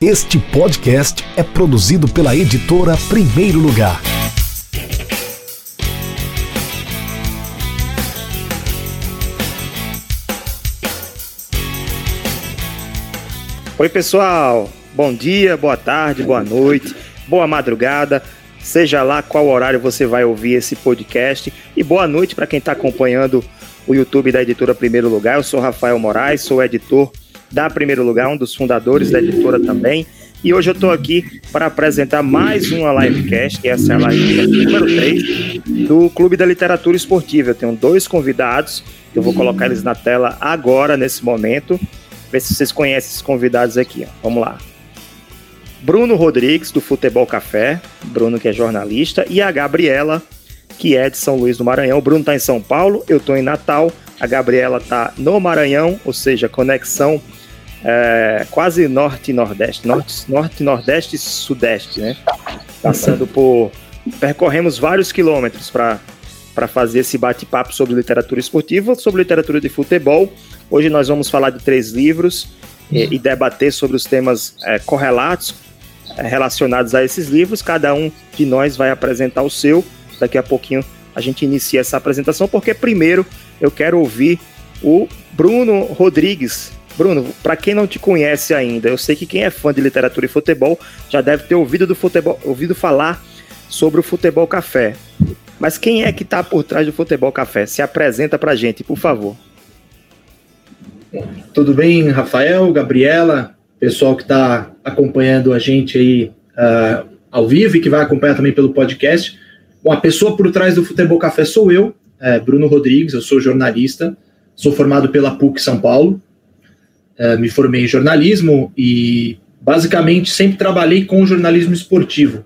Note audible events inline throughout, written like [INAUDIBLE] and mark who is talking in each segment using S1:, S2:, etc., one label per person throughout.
S1: Este podcast é produzido pela editora Primeiro Lugar.
S2: Oi, pessoal. Bom dia, boa tarde, boa noite, boa madrugada. Seja lá qual horário você vai ouvir esse podcast. E boa noite para quem está acompanhando o YouTube da editora Primeiro Lugar. Eu sou Rafael Moraes, sou editor da Primeiro Lugar, um dos fundadores da editora também. E hoje eu estou aqui para apresentar mais uma livecast, que essa é a live número 3 do Clube da Literatura Esportiva. Eu tenho dois convidados, eu vou colocar eles na tela agora, nesse momento. Ver se vocês conhecem esses convidados aqui. Ó. Vamos lá. Bruno Rodrigues, do Futebol Café, Bruno que é jornalista, e a Gabriela, que é de São Luís do Maranhão. O Bruno está em São Paulo, eu estou em Natal, a Gabriela está no Maranhão, ou seja, conexão é, quase norte e nordeste, norte, norte, nordeste e sudeste, né? Passando por. Percorremos vários quilômetros para fazer esse bate-papo sobre literatura esportiva, sobre literatura de futebol. Hoje nós vamos falar de três livros e, e debater sobre os temas é, correlatos é, relacionados a esses livros. Cada um de nós vai apresentar o seu. Daqui a pouquinho a gente inicia essa apresentação, porque primeiro eu quero ouvir o Bruno Rodrigues, Bruno, para quem não te conhece ainda, eu sei que quem é fã de literatura e futebol já deve ter ouvido, do futebol, ouvido falar sobre o Futebol Café. Mas quem é que está por trás do Futebol Café? Se apresenta para a gente, por favor.
S3: Tudo bem, Rafael, Gabriela, pessoal que está acompanhando a gente aí uh, ao vivo e que vai acompanhar também pelo podcast. Bom, a pessoa por trás do Futebol Café sou eu, é, Bruno Rodrigues, eu sou jornalista, sou formado pela PUC São Paulo, me formei em jornalismo e basicamente sempre trabalhei com jornalismo esportivo.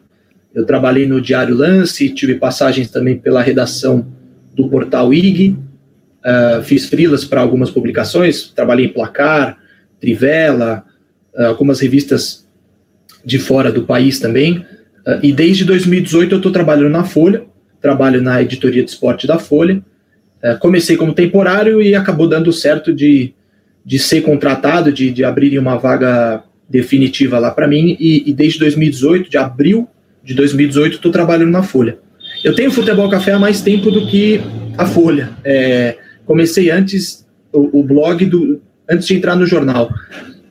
S3: Eu trabalhei no Diário Lance, tive passagens também pela redação do portal IG, uh, eh, fiz frilas para algumas publicações, trabalhei em Placar, Trivela, uh, algumas revistas de fora do país também. Uh, e desde 2018 eu estou trabalhando na Folha, trabalho na editoria de esporte da Folha. comecei como temporário e acabou dando certo de de ser contratado, de, de abrirem uma vaga definitiva lá para mim, e, e, desde 2018, de abril de 2018, estou trabalhando na Folha. Eu tenho Futebol Café há mais tempo do que a Folha. É, comecei antes o, o, blog do antes de entrar no jornal.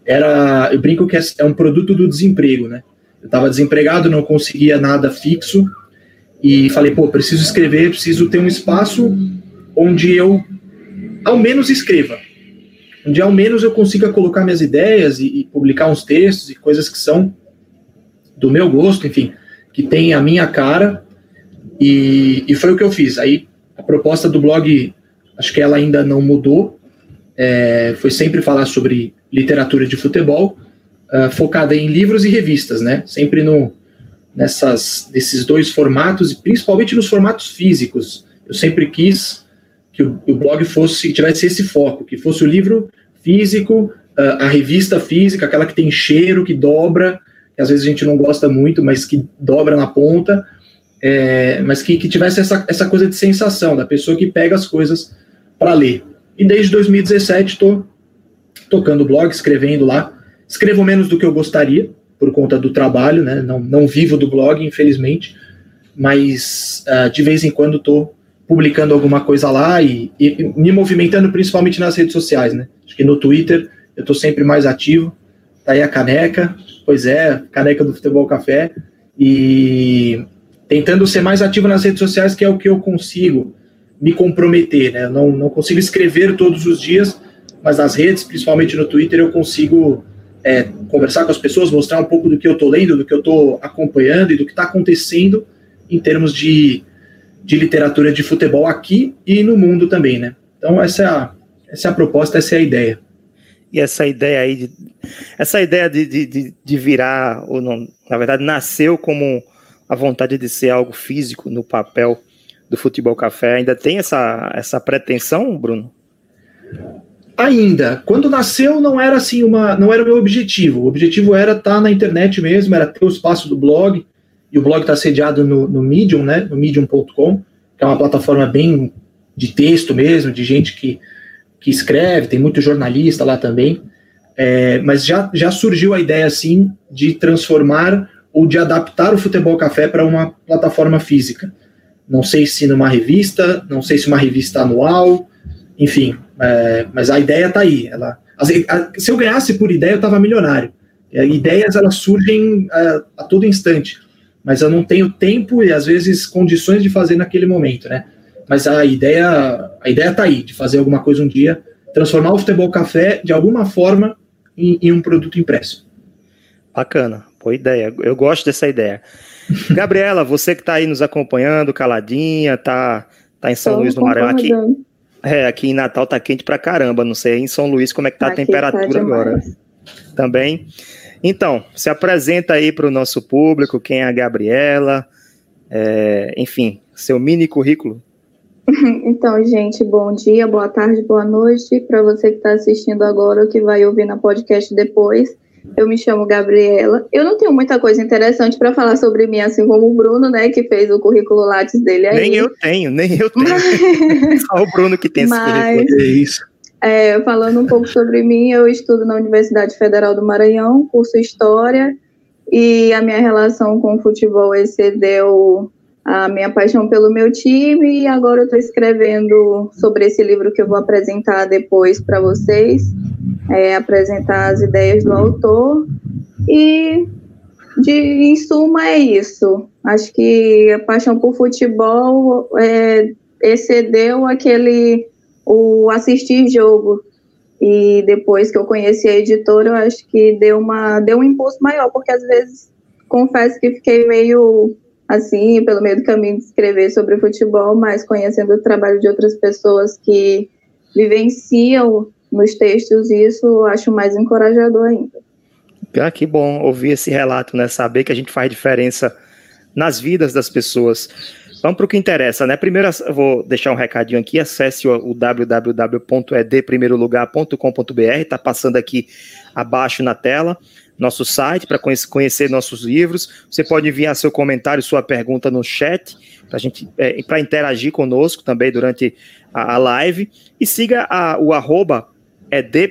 S3: Era, eu brinco que é, é um produto do desemprego, né? Eu estava desempregado, não conseguia nada fixo e falei, pô, preciso escrever, preciso ter um espaço onde eu ao menos escreva onde ao menos eu consiga colocar minhas ideias e, e, publicar uns textos e coisas que são do meu gosto, enfim, que tem a minha cara, e, e foi o que eu fiz. Aí a proposta do blog, acho que ela ainda não mudou, é, foi sempre falar sobre literatura de futebol, uh, focada em livros e revistas, né? Sempre no, nessas, nesses dois formatos, e principalmente nos formatos físicos. Eu sempre quis que o, o blog fosse tivesse esse foco, que fosse o livro físico, a, a revista física, aquela que tem cheiro, que dobra, que às vezes a gente não gosta muito, mas que dobra na ponta, é, mas que, que tivesse essa, essa coisa de sensação, da pessoa que pega as coisas para ler. E desde 2017 estou tocando blog, escrevendo lá. Escrevo menos do que eu gostaria, por conta do trabalho, né? não, não vivo do blog, infelizmente, mas uh, de vez em quando estou publicando alguma coisa lá e, e, me movimentando principalmente nas redes sociais, né? Acho que no Twitter eu estou sempre mais ativo. Tá aí a caneca, pois é, caneca do Futebol Café. E tentando ser mais ativo nas redes sociais, que é o que eu consigo me comprometer, né? Não, não consigo escrever todos os dias, mas nas redes, principalmente no Twitter, eu consigo é, conversar com as pessoas, mostrar um pouco do que eu estou lendo, do que eu estou acompanhando e do que está acontecendo em termos de de literatura de futebol aqui e no mundo também, né? Então essa é a, essa é a proposta, essa é a ideia.
S2: E essa ideia aí, de, essa ideia de, de, de virar, ou não, na verdade, nasceu como a vontade de ser algo físico no papel do Futebol Café, ainda tem essa, essa pretensão, Bruno?
S3: Ainda. Quando nasceu, não era assim uma. não era o meu objetivo. O objetivo era estar tá na internet mesmo, era ter o espaço do blog, e o blog está sediado no, no, Medium, né, no medium.com, que é uma plataforma bem de texto mesmo, de gente que, que escreve, tem muito jornalista lá também. é, mas já, já surgiu a ideia, assim, de transformar ou de adaptar o Futebol Café para uma plataforma física. Não sei se numa revista, não sei se uma revista anual, enfim, é, mas a ideia está aí. Ela, se eu ganhasse por ideia, eu estava milionário. Ideias elas surgem a, é, a, todo instante, mas eu não tenho tempo e às vezes condições de fazer naquele momento, né? Mas a ideia a ideia está aí de fazer alguma coisa um dia, transformar o futebol café de alguma forma em, em um produto impresso.
S2: Bacana, boa ideia. Eu gosto dessa ideia. [LAUGHS] Gabriela, você que está aí nos acompanhando, caladinha, tá, tá em São Luís do Maranhão aqui. É, aqui em Natal tá quente pra caramba. Não sei em São Luís como é que tá aqui a tá temperatura tá agora. Também. Então, se apresenta aí para o nosso público, quem é a Gabriela, é, enfim, seu mini currículo. [LAUGHS]
S4: Então, gente, bom dia, boa tarde, boa noite. Para você que está assistindo agora ou que vai ouvir na podcast depois, eu me chamo Gabriela. Eu não tenho muita coisa interessante para falar sobre mim, assim como o Bruno, né, que fez o currículo Lattes dele aí.
S2: Nem eu tenho, nem eu tenho. [LAUGHS] Só o Bruno que tem
S4: Mas, esse currículo. É isso. É, falando um pouco sobre mim, eu estudo na Universidade Federal do Maranhão, curso História, e a minha relação com o futebol excedeu a minha paixão pelo meu time, e agora eu estou escrevendo sobre esse livro que eu vou apresentar depois para vocês, é, apresentar as ideias do autor, e de, em suma é isso. Acho que a paixão por futebol é, excedeu aquele o assistir jogo. E depois que eu conheci a editora, eu acho que deu, uma, deu um impulso maior, porque às vezes confesso que fiquei meio assim, pelo meio do caminho de escrever sobre futebol, mas conhecendo o trabalho de outras pessoas que vivenciam nos textos isso, eu acho mais encorajador ainda.
S2: Ah, que bom ouvir esse relato, né? Saber que a gente faz diferença nas vidas das pessoas. Vamos para o que interessa, né? Primeiro, eu vou deixar um recadinho aqui. Acesse o, o www.edprimeirolugar.com.br, está passando aqui abaixo na tela, nosso site para conhecer nossos livros. Você pode enviar seu comentário, sua pergunta no chat, para gente é, para interagir conosco também durante a, a live. E siga a, o arroba ED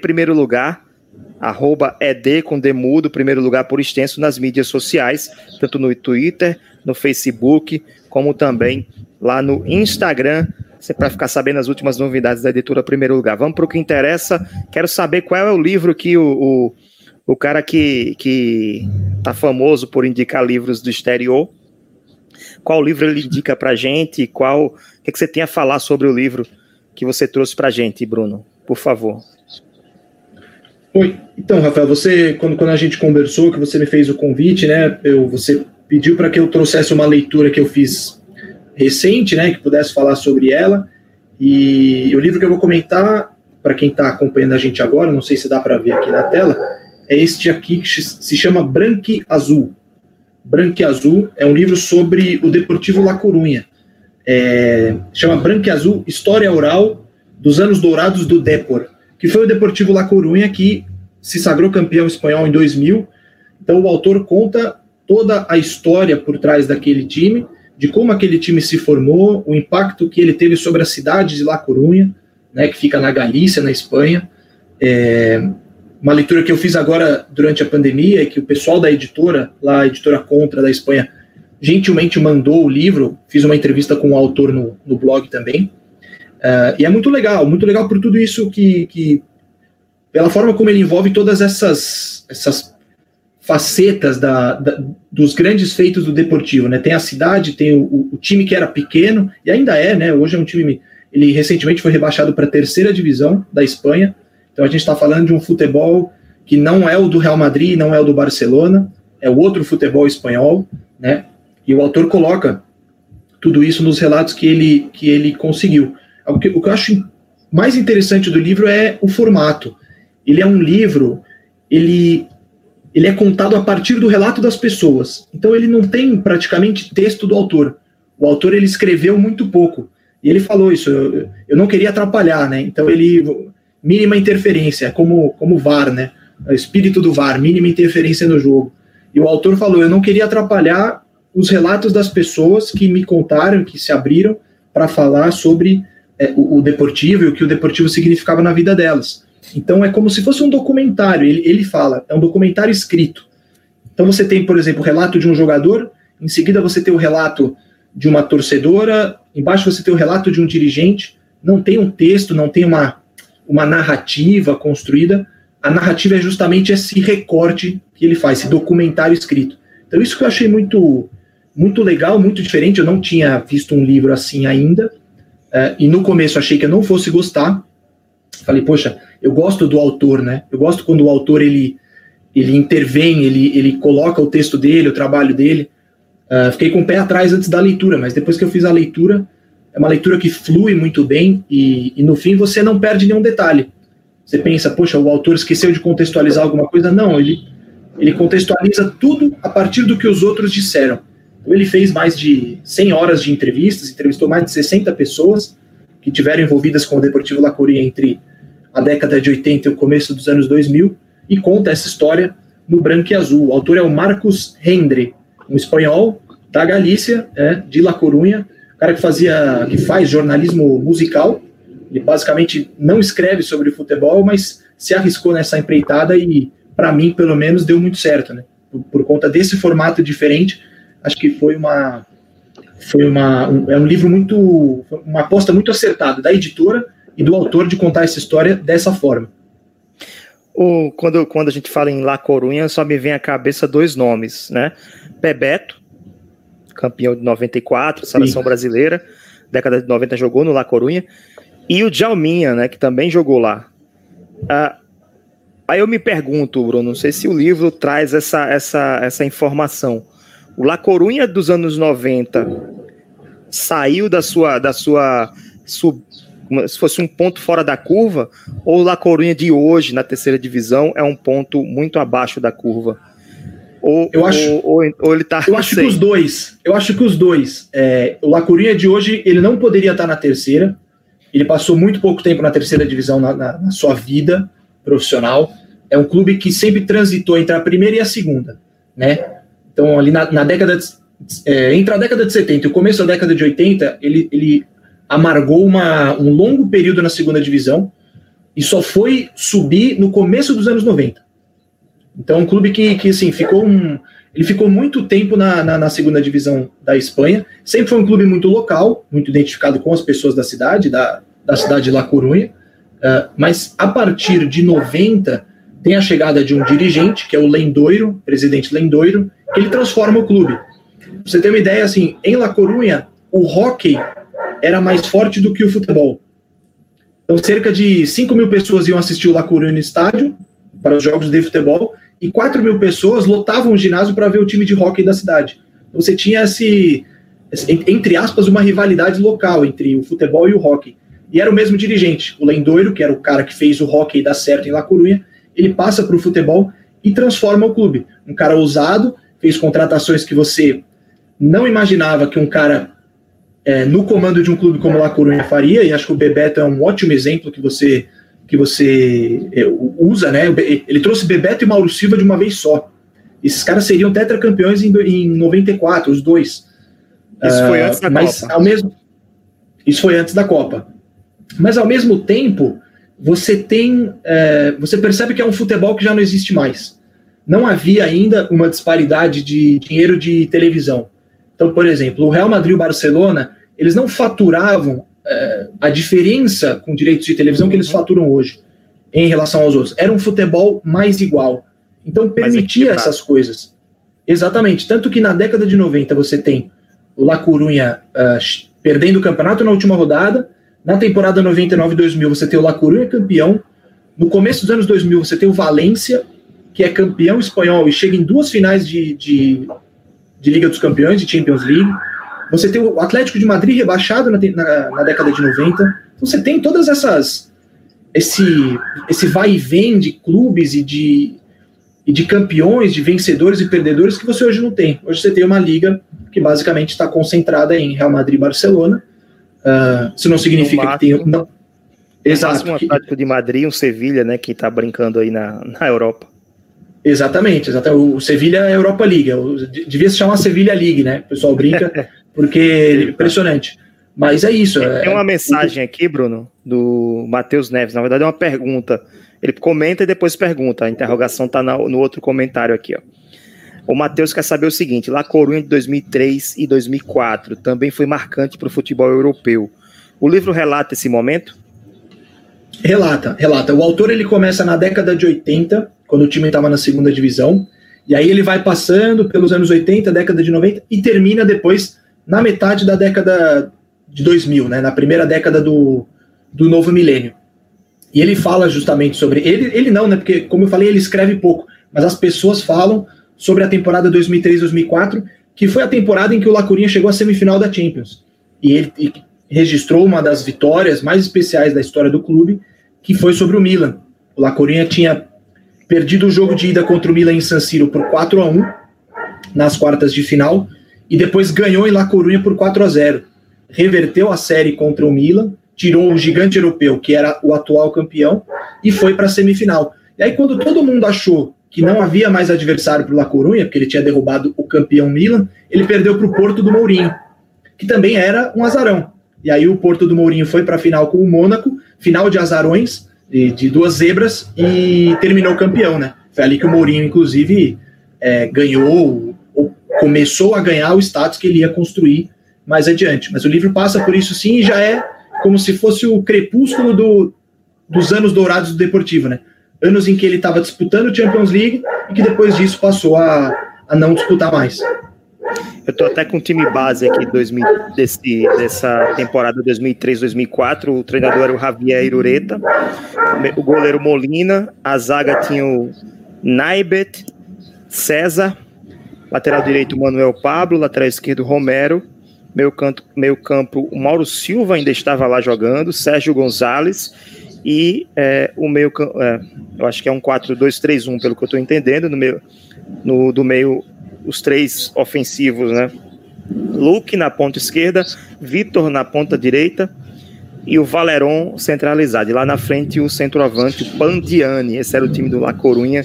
S2: arroba ED com demudo, primeiro lugar por extenso, nas mídias sociais, tanto no Twitter, no Facebook, como também lá no Instagram, para ficar sabendo as últimas novidades da editora Primeiro Lugar. Vamos para o que interessa. Quero saber qual é o livro que o, o, o cara que, que tá famoso por indicar livros do exterior, qual livro ele indica para gente, qual, o que, que você tem a falar sobre o livro que você trouxe para gente, Bruno, por favor.
S3: Oi, então, Rafael, você, quando, quando a gente conversou, que você me fez o convite, né, eu, você pediu para que eu trouxesse uma leitura que eu fiz recente, né, que pudesse falar sobre ela. E o livro que eu vou comentar, para quem está acompanhando a gente agora, não sei se dá para ver aqui na tela, é este aqui que se chama Branque Azul. Branque Azul é um livro sobre o Deportivo La Corunha. É, chama Branque Azul, História Oral dos Anos Dourados do Depor, que foi o Deportivo La Corunha que se sagrou campeão espanhol em 2000. Então o autor conta toda a história por trás daquele time, de como aquele time se formou, o impacto que ele teve sobre a cidade de La Coruña, né, que fica na Galícia, na Espanha. É, uma leitura que eu fiz agora durante a pandemia, que o pessoal da editora, lá a editora Contra da Espanha, gentilmente mandou o livro, fiz uma entrevista com o autor no, no blog também. Uh, e é muito legal, muito legal por tudo isso que, que, pela forma como ele envolve todas essas, essas facetas da, da, dos grandes feitos do Deportivo, né? Tem a cidade, tem o, o, time que era pequeno e ainda é, né? Hoje é um time. Ele recentemente foi rebaixado para a terceira divisão da Espanha. Então a gente está falando de um futebol que não é o do Real Madrid, não é o do Barcelona, é o outro futebol espanhol, né? E o autor coloca tudo isso nos relatos que ele que ele conseguiu. O que, o que eu acho mais interessante do livro é o formato. Ele é um livro, ele ele é contado a partir do relato das pessoas. Então ele não tem praticamente texto do autor. O autor ele escreveu muito pouco. E ele falou isso, eu, eu não queria atrapalhar, né? Então ele mínima interferência, como como VAR, né? O espírito do VAR, mínima interferência no jogo. E o autor falou, eu não queria atrapalhar os relatos das pessoas que me contaram, que se abriram para falar sobre é, o, o deportivo e o que o deportivo significava na vida delas. Então é como se fosse um documentário. Ele, ele fala, é um documentário escrito. Então você tem, por exemplo, o relato de um jogador, em seguida você tem o relato de uma torcedora, embaixo você tem o relato de um dirigente. Não tem um texto, não tem uma, uma narrativa construída. A narrativa é justamente esse recorte que ele faz, esse documentário escrito. Então isso que eu achei muito muito legal, muito diferente. Eu não tinha visto um livro assim ainda. Uh, e no começo achei que eu não fosse gostar. Falei, poxa, eu gosto do autor, né? Eu gosto quando o autor ele, ele intervém, ele, ele coloca o texto dele, o trabalho dele. Uh, fiquei com o pé atrás antes da leitura, mas depois que eu fiz a leitura, é uma leitura que flui muito bem e, e no fim você não perde nenhum detalhe. Você pensa, poxa, o autor esqueceu de contextualizar alguma coisa? Não, ele, ele contextualiza tudo a partir do que os outros disseram. Então, ele fez mais de 100 horas de entrevistas, entrevistou mais de 60 pessoas que tiveram envolvidas com o Deportivo La Coruña entre a década de 80 e o começo dos anos 2000 e conta essa história no branco e azul. O autor é o Marcos Rendre, um espanhol da Galícia, é, de La Coruña, cara que fazia, que faz jornalismo musical. Ele basicamente não escreve sobre futebol, mas se arriscou nessa empreitada e, para mim, pelo menos, deu muito certo, né? Por, por conta desse formato diferente, acho que foi uma foi uma um, é um livro muito uma aposta muito acertada da editora e do autor de contar essa história dessa forma.
S2: O, quando, quando a gente fala em La Corunha, só me vem à cabeça dois nomes, né? Bebeto, campeão de 94, seleção Sim. brasileira, década de 90 jogou no La Corunha, e o Djalminha, né, que também jogou lá. Ah, aí eu me pergunto, Bruno, não sei se o livro traz essa, essa, essa informação. O La Corunha dos anos 90 saiu da sua, da sua sub, se fosse um ponto fora da curva, ou o La Corunha de hoje, na terceira divisão, é um ponto muito abaixo da curva?
S3: Ou, eu acho, ou, ou, ou ele tá. Eu acho sei. que os dois. Eu acho que os dois. É, o La Corunha de hoje, ele não poderia estar na terceira. Ele passou muito pouco tempo na terceira divisão na, na, na sua vida profissional. É um clube que sempre transitou entre a primeira e a segunda, né? Então, ali na, na década de, é, entre a década de 70 e o começo da década de 80, ele, ele amargou uma, um longo período na segunda divisão e só foi subir no começo dos anos 90. Então, um clube que, que assim, ficou um, ele ficou muito tempo na, na, na, segunda divisão da Espanha, sempre foi um clube muito local, muito identificado com as pessoas da cidade, da, da cidade de La Coruña, uh, mas a partir de 90 tem a chegada de um dirigente, que é o Lendoiro, presidente Lendoiro, que ele transforma o clube. Pra você ter uma ideia, assim, em La Coruña, o hockey era mais forte do que o futebol. Então, cerca de 5 mil pessoas iam assistir o La Coruña estádio, para os jogos de futebol, e 4 mil pessoas lotavam o ginásio para ver o time de hockey da cidade. Então, você tinha esse, entre aspas, uma rivalidade local entre o futebol e o hockey. E era o mesmo dirigente, o Lendoiro, que era o cara que fez o hockey dar certo em La Coruña, ele passa para o futebol e transforma o clube. Um cara ousado, fez contratações que você não imaginava que um cara é, no comando de um clube como La Coruña faria, e acho que o Bebeto é um ótimo exemplo que você que você é, usa, né? Ele trouxe Bebeto e Mauro Silva de uma vez só. Esses caras seriam tetracampeões em, em 94, os dois.
S2: Isso uh, foi antes da
S3: mas,
S2: Copa.
S3: Ao mesmo, isso foi antes da Copa. Mas ao mesmo tempo, você tem. É, você percebe que é um futebol que já não existe mais. Não havia ainda uma disparidade de dinheiro de televisão. Então, por exemplo, o Real Madrid e o Barcelona, eles não faturavam é, a diferença com direitos de televisão que eles uhum. faturam hoje em relação aos outros. Era um futebol mais igual. Então permitia essas coisas. Exatamente. Tanto que na década de 90 você tem o La Coruña uh, perdendo o campeonato na última rodada, na temporada 99-2000 você tem o La Coruña campeão. No começo dos anos 2000 você tem o Valência, que é campeão espanhol e chega em duas finais de, de, de Liga dos Campeões, de Champions League. Você tem o Atlético de Madrid rebaixado na, na, na década de 90. Então você tem todas essas. Esse, esse vai e vem de clubes e de, e de campeões, de vencedores e perdedores que você hoje não tem. Hoje você tem uma liga que basicamente está concentrada em Real Madrid e Barcelona Uh, isso não significa máximo, que tem. Não,
S2: exato. Um Atlético de Madrid, um Sevilha, né, que está brincando aí na, na Europa.
S3: Exatamente, exatamente. O Sevilha é a Europa League. Devia se chamar Sevilha League, né? O pessoal brinca, [LAUGHS] porque é impressionante. Mas é isso.
S2: Tem é, uma mensagem aqui, Bruno, do Matheus Neves. Na verdade, é uma pergunta. Ele comenta e depois pergunta. A interrogação está no outro comentário aqui. Ó. O Matheus quer saber o seguinte: La Corunha de 2003 e 2004 também foi marcante para o futebol europeu. O livro relata esse momento?
S3: Relata, relata. O autor ele começa na década de 80, quando o time estava na segunda divisão, e aí ele vai passando pelos anos 80, década de 90 e termina depois na metade da década de 2000, né, na primeira década do, do novo milênio. E ele fala justamente sobre. Ele, ele não, né? Porque, como eu falei, ele escreve pouco, mas as pessoas falam sobre a temporada 2003-2004, que foi a temporada em que o Lacurinha chegou à semifinal da Champions. E ele e registrou uma das vitórias mais especiais da história do clube, que foi sobre o Milan. O Lacurinha tinha perdido o jogo de ida contra o Milan em San Siro por 4 a 1 nas quartas de final e depois ganhou em La Coruña por 4 a 0. Reverteu a série contra o Milan, tirou o gigante europeu, que era o atual campeão, e foi para a semifinal. E aí, quando todo mundo achou que não havia mais adversário para o La Coruña, porque ele tinha derrubado o campeão Milan, ele perdeu para o Porto do Mourinho, que também era um azarão. E aí o Porto do Mourinho foi para a final com o Mônaco, final de azarões, de, de, duas zebras, e terminou campeão, né? Foi ali que o Mourinho, inclusive, é, ganhou, ou começou a ganhar o status que ele ia construir mais adiante. Mas o livro passa por isso sim e já é como se fosse o crepúsculo do, dos anos dourados do Deportivo, né? Anos em que ele estava disputando Champions League e que depois disso passou a, a não disputar mais.
S2: Eu tô até com o time base aqui 2000, desse, dessa temporada 2003-2004. O treinador era o Javier Irureta, o goleiro Molina, a zaga tinha o Naibet, César, lateral direito Manuel Pablo, lateral esquerdo Romero, meio, canto, meio campo o Mauro Silva ainda estava lá jogando, Sérgio Gonzalez e é, o meio é, eu acho que é um 4-2-3-1 pelo que eu estou entendendo no meio no, do meio os três ofensivos, né? Luke na ponta esquerda, Vitor na ponta direita e o Valeron centralizado. E lá na frente o centroavante, o Pandiani. Esse era o time do La Corunha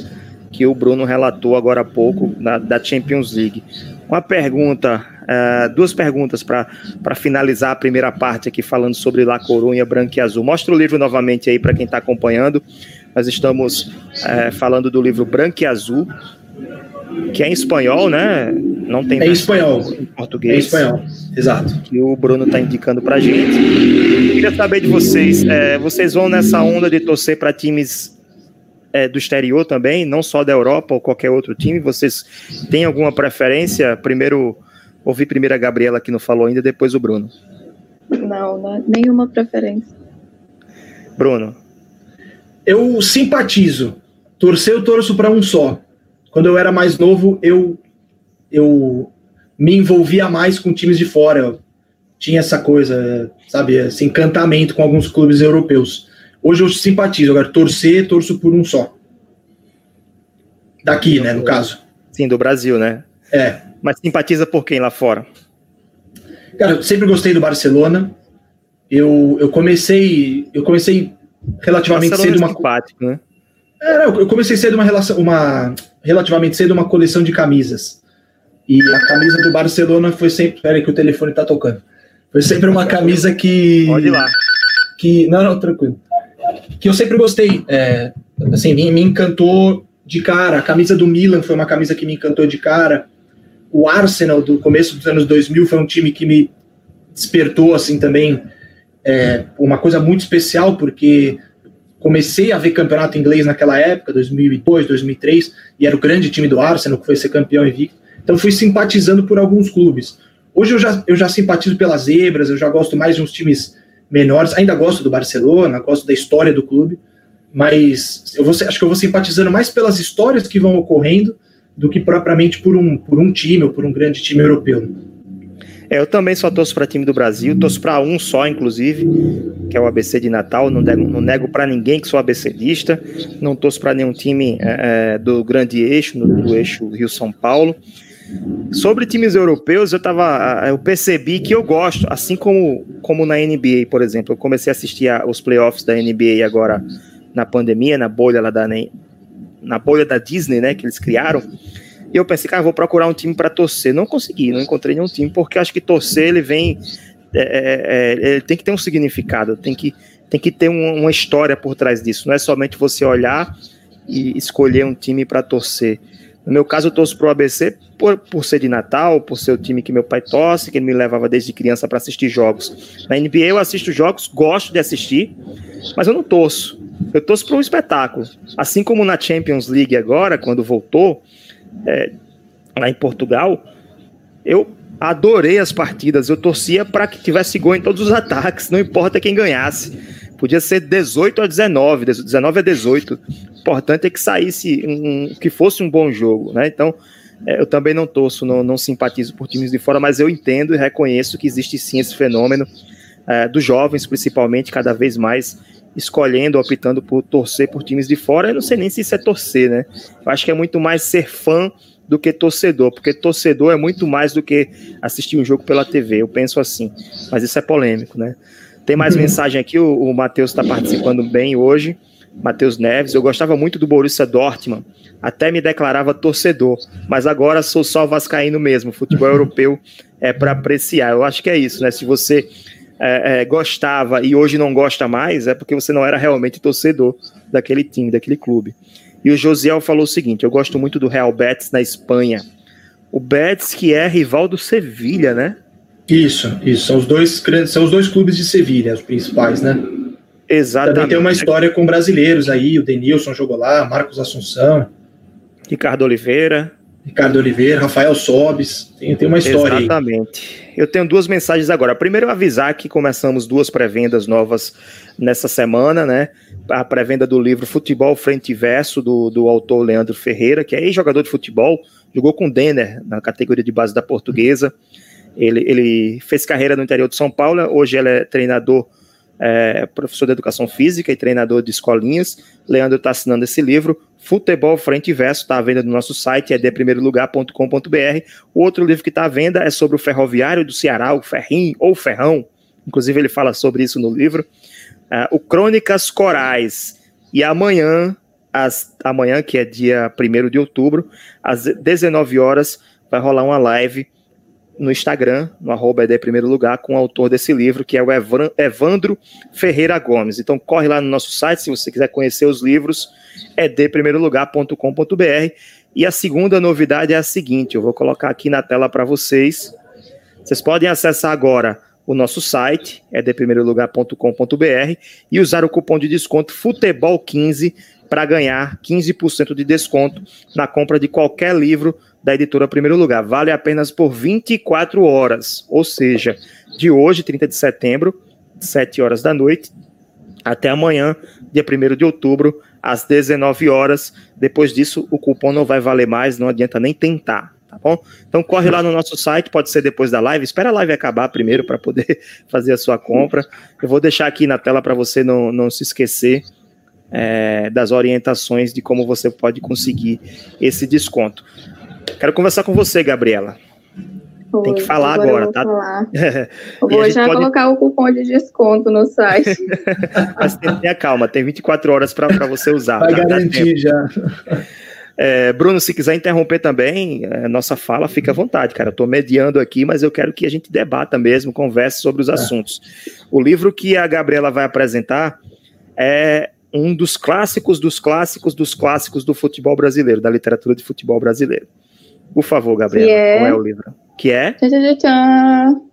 S2: que o Bruno relatou agora há pouco na, da Champions League. Uma pergunta, uh, duas perguntas para finalizar a primeira parte aqui falando sobre La Corunha branco e azul. Mostra o livro novamente aí para quem está acompanhando. Nós estamos uh, falando do livro Branco e Azul, que é em espanhol, né?
S3: Não tem é em espanhol. Em português. É em espanhol, exato.
S2: Que o Bruno está indicando para gente. Queria saber de vocês, é, vocês vão nessa onda de torcer para times é, do exterior também, não só da Europa ou qualquer outro time? Vocês têm alguma preferência? Primeiro, ouvi primeiro a Gabriela que não falou ainda, depois o Bruno.
S4: Não, não nenhuma preferência.
S2: Bruno.
S3: Eu simpatizo. Torcer eu torço para um só. Quando eu era mais novo, eu, eu me envolvia mais com times de fora. Eu tinha essa coisa, sabe, esse encantamento com alguns clubes europeus. Hoje eu simpatizo, agora torcer, torço por um só. Daqui, né, no caso.
S2: Sim, do Brasil, né?
S3: É.
S2: Mas simpatiza por quem lá fora?
S3: Cara, eu sempre gostei do Barcelona. Eu, eu comecei eu comecei relativamente Barcelona cedo
S2: é uma simpático, né?
S3: É, eu comecei cedo uma relação, uma relativamente cedo uma coleção de camisas. E a camisa do Barcelona foi sempre. Espera que o telefone tá tocando. Foi sempre uma [LAUGHS] camisa que.
S2: Pode ir lá.
S3: Que. Não, não, tranquilo. Que eu sempre gostei. É, assim, me, me encantou de cara. A camisa do Milan foi uma camisa que me encantou de cara. O Arsenal, do começo dos anos 2000, foi um time que me despertou, assim, também. É, uma coisa muito especial, porque comecei a ver campeonato inglês naquela época, 2002, 2003, e era o grande time do Arsenal, que foi ser campeão invicto. Então fui simpatizando por alguns clubes. Hoje eu já, eu já simpatizo pelas zebras, eu já gosto mais de uns times menores. Ainda gosto do Barcelona, gosto da história do clube, mas eu vou, acho que eu vou simpatizando mais pelas histórias que vão ocorrendo do que propriamente por um, por um time ou por um grande time europeu.
S2: É, eu também só torço para time do Brasil, torço para um só, inclusive, que é o ABC de Natal. Não nego, não nego para ninguém que sou ABCdista, não torço para nenhum time é, é, do grande eixo, do eixo Rio-São Paulo. Sobre times europeus, eu tava, eu percebi que eu gosto, assim como, como na NBA, por exemplo. Eu comecei a assistir a, os playoffs da NBA agora na pandemia, na bolha lá da na bolha da Disney, né, que eles criaram. E eu pensei, cara, vou procurar um time para torcer. Não consegui, não encontrei nenhum time, porque acho que torcer ele vem. É, é, é, ele tem que ter um significado, tem que, tem que ter um, uma história por trás disso. Não é somente você olhar e escolher um time para torcer. No meu caso, eu torço pro ABC por, por ser de Natal, por ser o time que meu pai torce, que ele me levava desde criança para assistir jogos. Na NBA eu assisto jogos, gosto de assistir, mas eu não torço. Eu torço para um espetáculo. Assim como na Champions League agora, quando voltou, é, lá em Portugal, eu adorei as partidas. Eu torcia para que tivesse gol em todos os [LAUGHS] ataques, não importa quem ganhasse. Podia ser 18 a 19, 19 a 18. O importante é que saísse, um, que fosse um bom jogo, né? Então, eu também não torço, não, não, simpatizo por times de fora, mas eu entendo e reconheço que existe sim esse fenômeno é, dos jovens, principalmente, cada vez mais escolhendo, optando por torcer por times de fora. Eu não sei nem se isso é torcer, né? Eu acho que é muito mais ser fã do que torcedor, porque torcedor é muito mais do que assistir um jogo pela TV. Eu penso assim, mas isso é polêmico, né? Tem mais uhum. mensagem aqui, o, o Matheus está participando bem hoje. Matheus Neves, eu gostava muito do Borussia Dortmund, até me declarava torcedor, mas agora sou só vascaíno mesmo. Futebol europeu é para apreciar. Eu acho que é isso, né? Se você é, é, gostava e hoje não gosta mais, é porque você não era realmente torcedor daquele time, daquele clube. E o Josiel falou o seguinte: eu gosto muito do Real Betis na Espanha. O Betis que é rival do Sevilha, né?
S3: Isso, isso. São os dois, são os dois clubes de Sevilha, os principais, né?
S2: Exatamente.
S3: Também tem uma história com brasileiros aí, o Denilson jogou lá, Marcos Assunção.
S2: Ricardo Oliveira.
S3: Ricardo Oliveira, Rafael Sobes, tem, tem uma história
S2: Exatamente. Aí. Eu tenho duas mensagens agora. Primeiro, avisar que começamos duas pré-vendas novas nessa semana, né? A pré-venda do livro Futebol Frente e Verso, do, do autor Leandro Ferreira, que é ex-jogador de futebol, jogou com o Denner na categoria de base da portuguesa. Ele, ele fez carreira no interior de São Paulo, hoje ele é treinador, é, professor de educação física e treinador de escolinhas. Leandro está assinando esse livro, Futebol Frente e Verso, está à venda no nosso site, é deprimeirolugar.com.br. O outro livro que está à venda é sobre o ferroviário do Ceará, o Ferrim ou Ferrão, inclusive ele fala sobre isso no livro. Uh, o Crônicas Corais. E amanhã, amanhã, que é dia 1 de outubro, às 19 horas, vai rolar uma live no Instagram, no arroba é primeiro lugar, com o autor desse livro, que é o Evandro Ferreira Gomes. Então corre lá no nosso site, se você quiser conhecer os livros, deprimeirolugar.com.br. E a segunda novidade é a seguinte, eu vou colocar aqui na tela para vocês. Vocês podem acessar agora o nosso site, deprimeirolugar.com.br, e usar o cupom de desconto Futebol15 para ganhar 15% de desconto na compra de qualquer livro da editora Primeiro Lugar. Vale apenas por 24 horas, ou seja, de hoje, 30 de setembro, 7 horas da noite, até amanhã, dia 1 de outubro, às 19 horas. Depois disso, o cupom não vai valer mais, não adianta nem tentar, tá bom? Então corre lá no nosso site, pode ser depois da live. Espera a live acabar primeiro para poder [LAUGHS] fazer a sua compra. Eu vou deixar aqui na tela para você não, não se esquecer é, das orientações de como você pode conseguir esse desconto. Quero conversar com você, Gabriela. Oi, tem que falar agora, agora tá?
S4: Falar. [LAUGHS] Eu vou já pode... colocar o cupom de desconto no site. [LAUGHS]
S2: Mas tenha calma, tem 24 horas para você usar.
S3: Vai tá? garantir já.
S2: É, Bruno, se quiser interromper também é, nossa fala, fica à vontade, cara. Eu estou mediando aqui, mas eu quero que a gente debata mesmo, converse sobre os é. assuntos. O livro que a Gabriela vai apresentar é um dos clássicos dos clássicos dos clássicos do futebol brasileiro, da literatura de futebol brasileiro. Por favor, Gabriela, é... qual é o livro? Que é?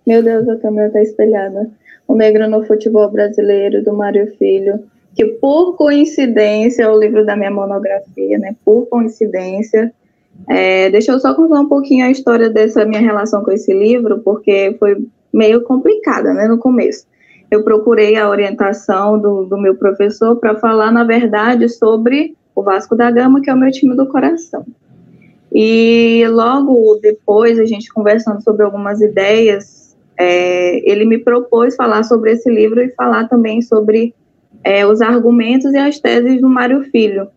S4: Meu Deus, a câmera tá espelhada. O Negro no Futebol Brasileiro, do Mário Filho, que por coincidência é o livro da minha monografia, né? Por coincidência. É, deixa eu só contar um pouquinho a história dessa minha relação com esse livro, porque foi meio complicada, né, no começo. Eu procurei a orientação do, do meu professor para falar, na verdade, sobre o Vasco da Gama, que é o meu time do coração. E logo depois, a gente conversando sobre algumas ideias, é, ele me propôs falar sobre esse livro e falar também sobre é, os argumentos e as teses do Mário Filho,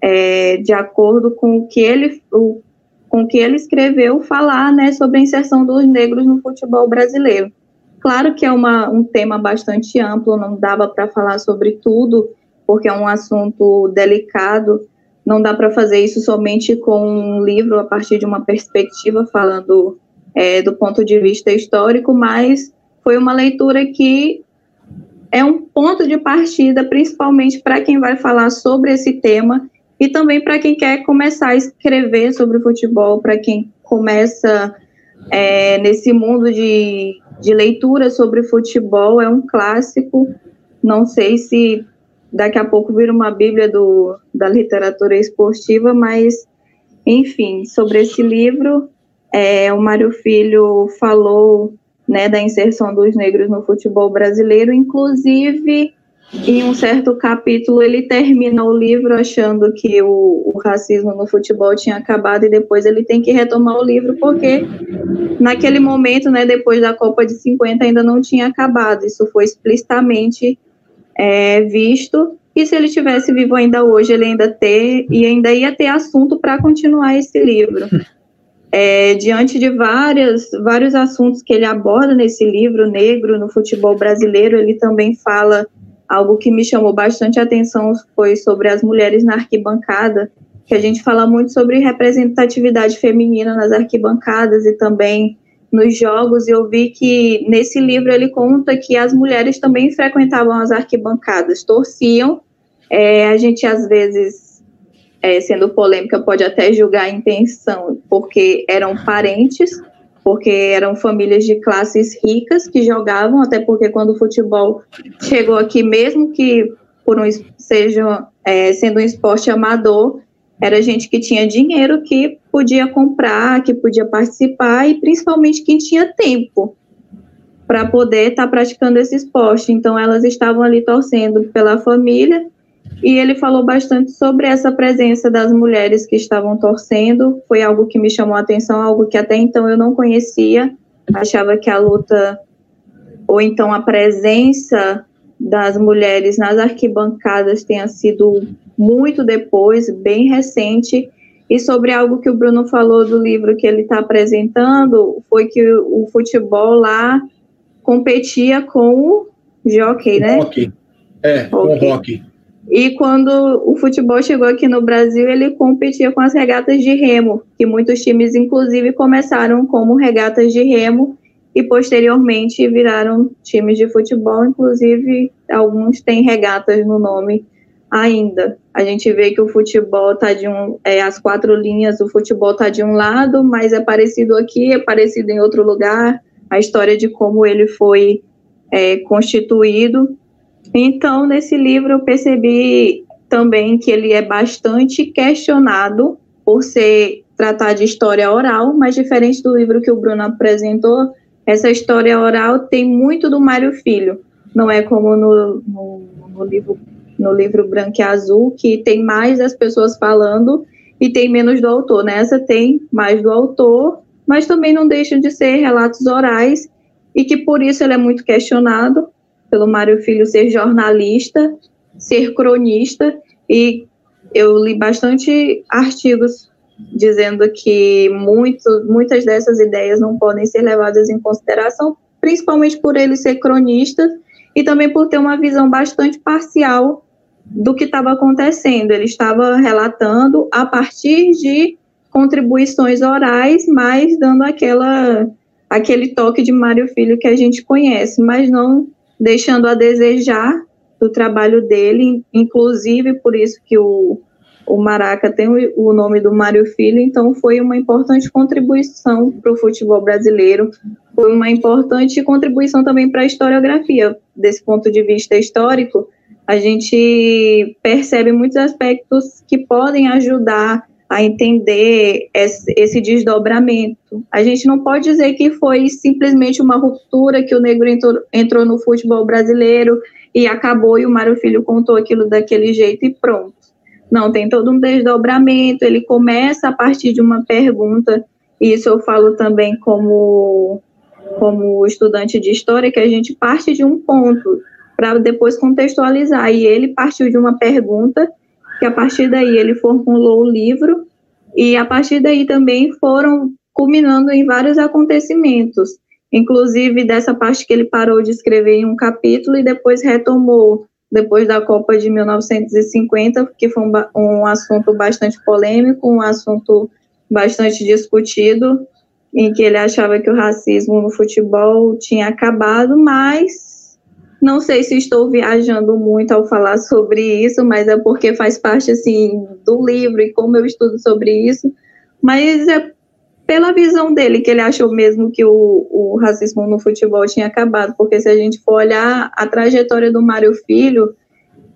S4: é, de acordo com o que ele o, com que ele escreveu, falar né, sobre a inserção dos negros no futebol brasileiro. Claro que é uma, um tema bastante amplo, não dava para falar sobre tudo, porque é um assunto delicado, não dá para fazer isso somente com um livro a partir de uma perspectiva falando é, do ponto de vista histórico, mas foi uma leitura que é um ponto de partida, principalmente para quem vai falar sobre esse tema e também para quem quer começar a escrever sobre futebol, para quem começa é, nesse mundo de, de leitura sobre futebol, é um clássico. Não sei se daqui a pouco vira uma bíblia do, da literatura esportiva, mas, enfim, sobre esse livro, é, o Mário Filho falou né, da inserção dos negros no futebol brasileiro, inclusive em um certo capítulo ele termina o livro achando que o, o, racismo no futebol tinha acabado e depois ele tem que retomar o livro porque naquele momento, né, depois da Copa de 50 ainda não tinha acabado. Isso foi explicitamente é, visto e se ele tivesse vivo ainda hoje, ele ainda ter e ainda ia ter assunto para continuar esse livro. É, diante de várias, vários assuntos que ele aborda nesse livro negro no futebol brasileiro, ele também fala algo que me chamou bastante atenção foi sobre as mulheres na arquibancada, que a gente fala muito sobre representatividade feminina nas arquibancadas e também nos jogos, eu vi que nesse livro ele conta que as mulheres também frequentavam as arquibancadas, torciam. É, a gente às vezes é, sendo polêmica, pode até julgar a intenção, porque eram parentes, porque eram famílias de classes ricas que jogavam, até porque quando o futebol chegou aqui, mesmo que por um, seja é, sendo um esporte amador, era gente que tinha dinheiro que podia comprar, que podia participar e principalmente quem tinha tempo para poder estar tá praticando esse esporte. Então elas estavam ali torcendo pela família e ele falou bastante sobre essa presença das mulheres que estavam torcendo. Foi algo que me chamou a atenção, algo que até então eu não conhecia. Achava que a luta, ou então a presença das mulheres nas arquibancadas tenha sido muito depois, bem recente. E sobre algo que o Bruno falou do livro que ele está apresentando, foi que o, futebol lá competia com o jockey, né?
S3: Hockey. É, com o hockey.
S4: E quando o futebol chegou aqui no Brasil, ele competia com as regatas de remo, que muitos times, inclusive, começaram como regatas de remo e posteriormente viraram times de futebol, inclusive alguns têm regatas no nome ainda. A gente vê que o futebol está de um, é, as quatro linhas, o futebol está de um lado, mas é parecido aqui, é parecido em outro lugar. A história de como ele foi é, constituído então, nesse livro eu percebi também que ele é bastante questionado por ser tratar de história oral, mas diferente do livro que o Bruno apresentou, essa história oral tem muito do Mário Filho. Não é como no, no, no livro no livro Branco e Azul, que tem mais das pessoas falando e tem menos do autor. Nessa né? tem mais do autor, mas também não deixam de ser relatos orais e que por isso ele é muito questionado pelo Mário Filho ser jornalista, ser cronista, e eu li bastante artigos dizendo que muito, muitas dessas ideias não podem ser levadas em consideração, principalmente por ele ser cronista e também por ter uma visão bastante parcial do que estava acontecendo. Ele estava relatando a partir de contribuições orais, mas dando aquela aquele toque de Mário Filho que a gente conhece, mas não deixando a desejar do trabalho dele, inclusive por isso que o, o Maraca tem o, o nome do Mário Filho, então foi uma importante contribuição para o futebol brasileiro, foi uma importante contribuição também para a historiografia. Desse ponto de vista histórico, a gente percebe muitos aspectos que podem ajudar a entender esse, desdobramento. A gente não pode dizer que foi simplesmente uma ruptura que o negro entrou, entrou no futebol brasileiro e acabou e o Mário Filho contou aquilo daquele jeito e pronto. Não, tem todo um desdobramento, ele começa a partir de uma pergunta, e isso eu falo também como, como estudante de história, que a gente parte de um ponto para depois contextualizar, e ele partiu de uma pergunta que a partir daí ele formulou o livro e a partir daí também foram culminando em vários acontecimentos, inclusive dessa parte que ele parou de escrever em um capítulo e depois retomou depois da Copa de 1950, que foi um, um assunto bastante polêmico, um assunto bastante discutido, em que ele achava que o racismo no futebol tinha acabado, mas Não sei se estou viajando muito ao falar sobre isso, mas é porque faz parte assim do livro e como eu estudo sobre isso. Mas é pela visão dele que ele achou mesmo que o, o racismo no futebol tinha acabado, porque se a gente for olhar a trajetória do Mário Filho,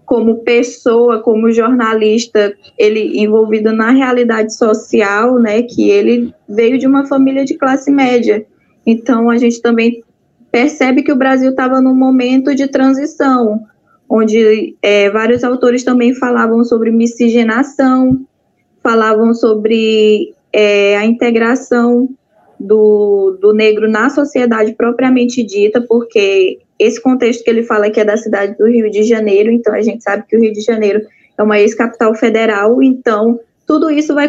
S4: como pessoa, como jornalista, ele envolvido na realidade social, né, que ele veio de uma família de classe média. Então a gente também percebe que o Brasil estava num momento de transição, onde é, vários autores também falavam sobre miscigenação, falavam sobre é, a integração do, do negro na sociedade propriamente dita, porque esse contexto que ele fala que é da cidade do Rio de Janeiro, então a gente sabe que o Rio de Janeiro é uma ex-capital federal, então tudo isso vai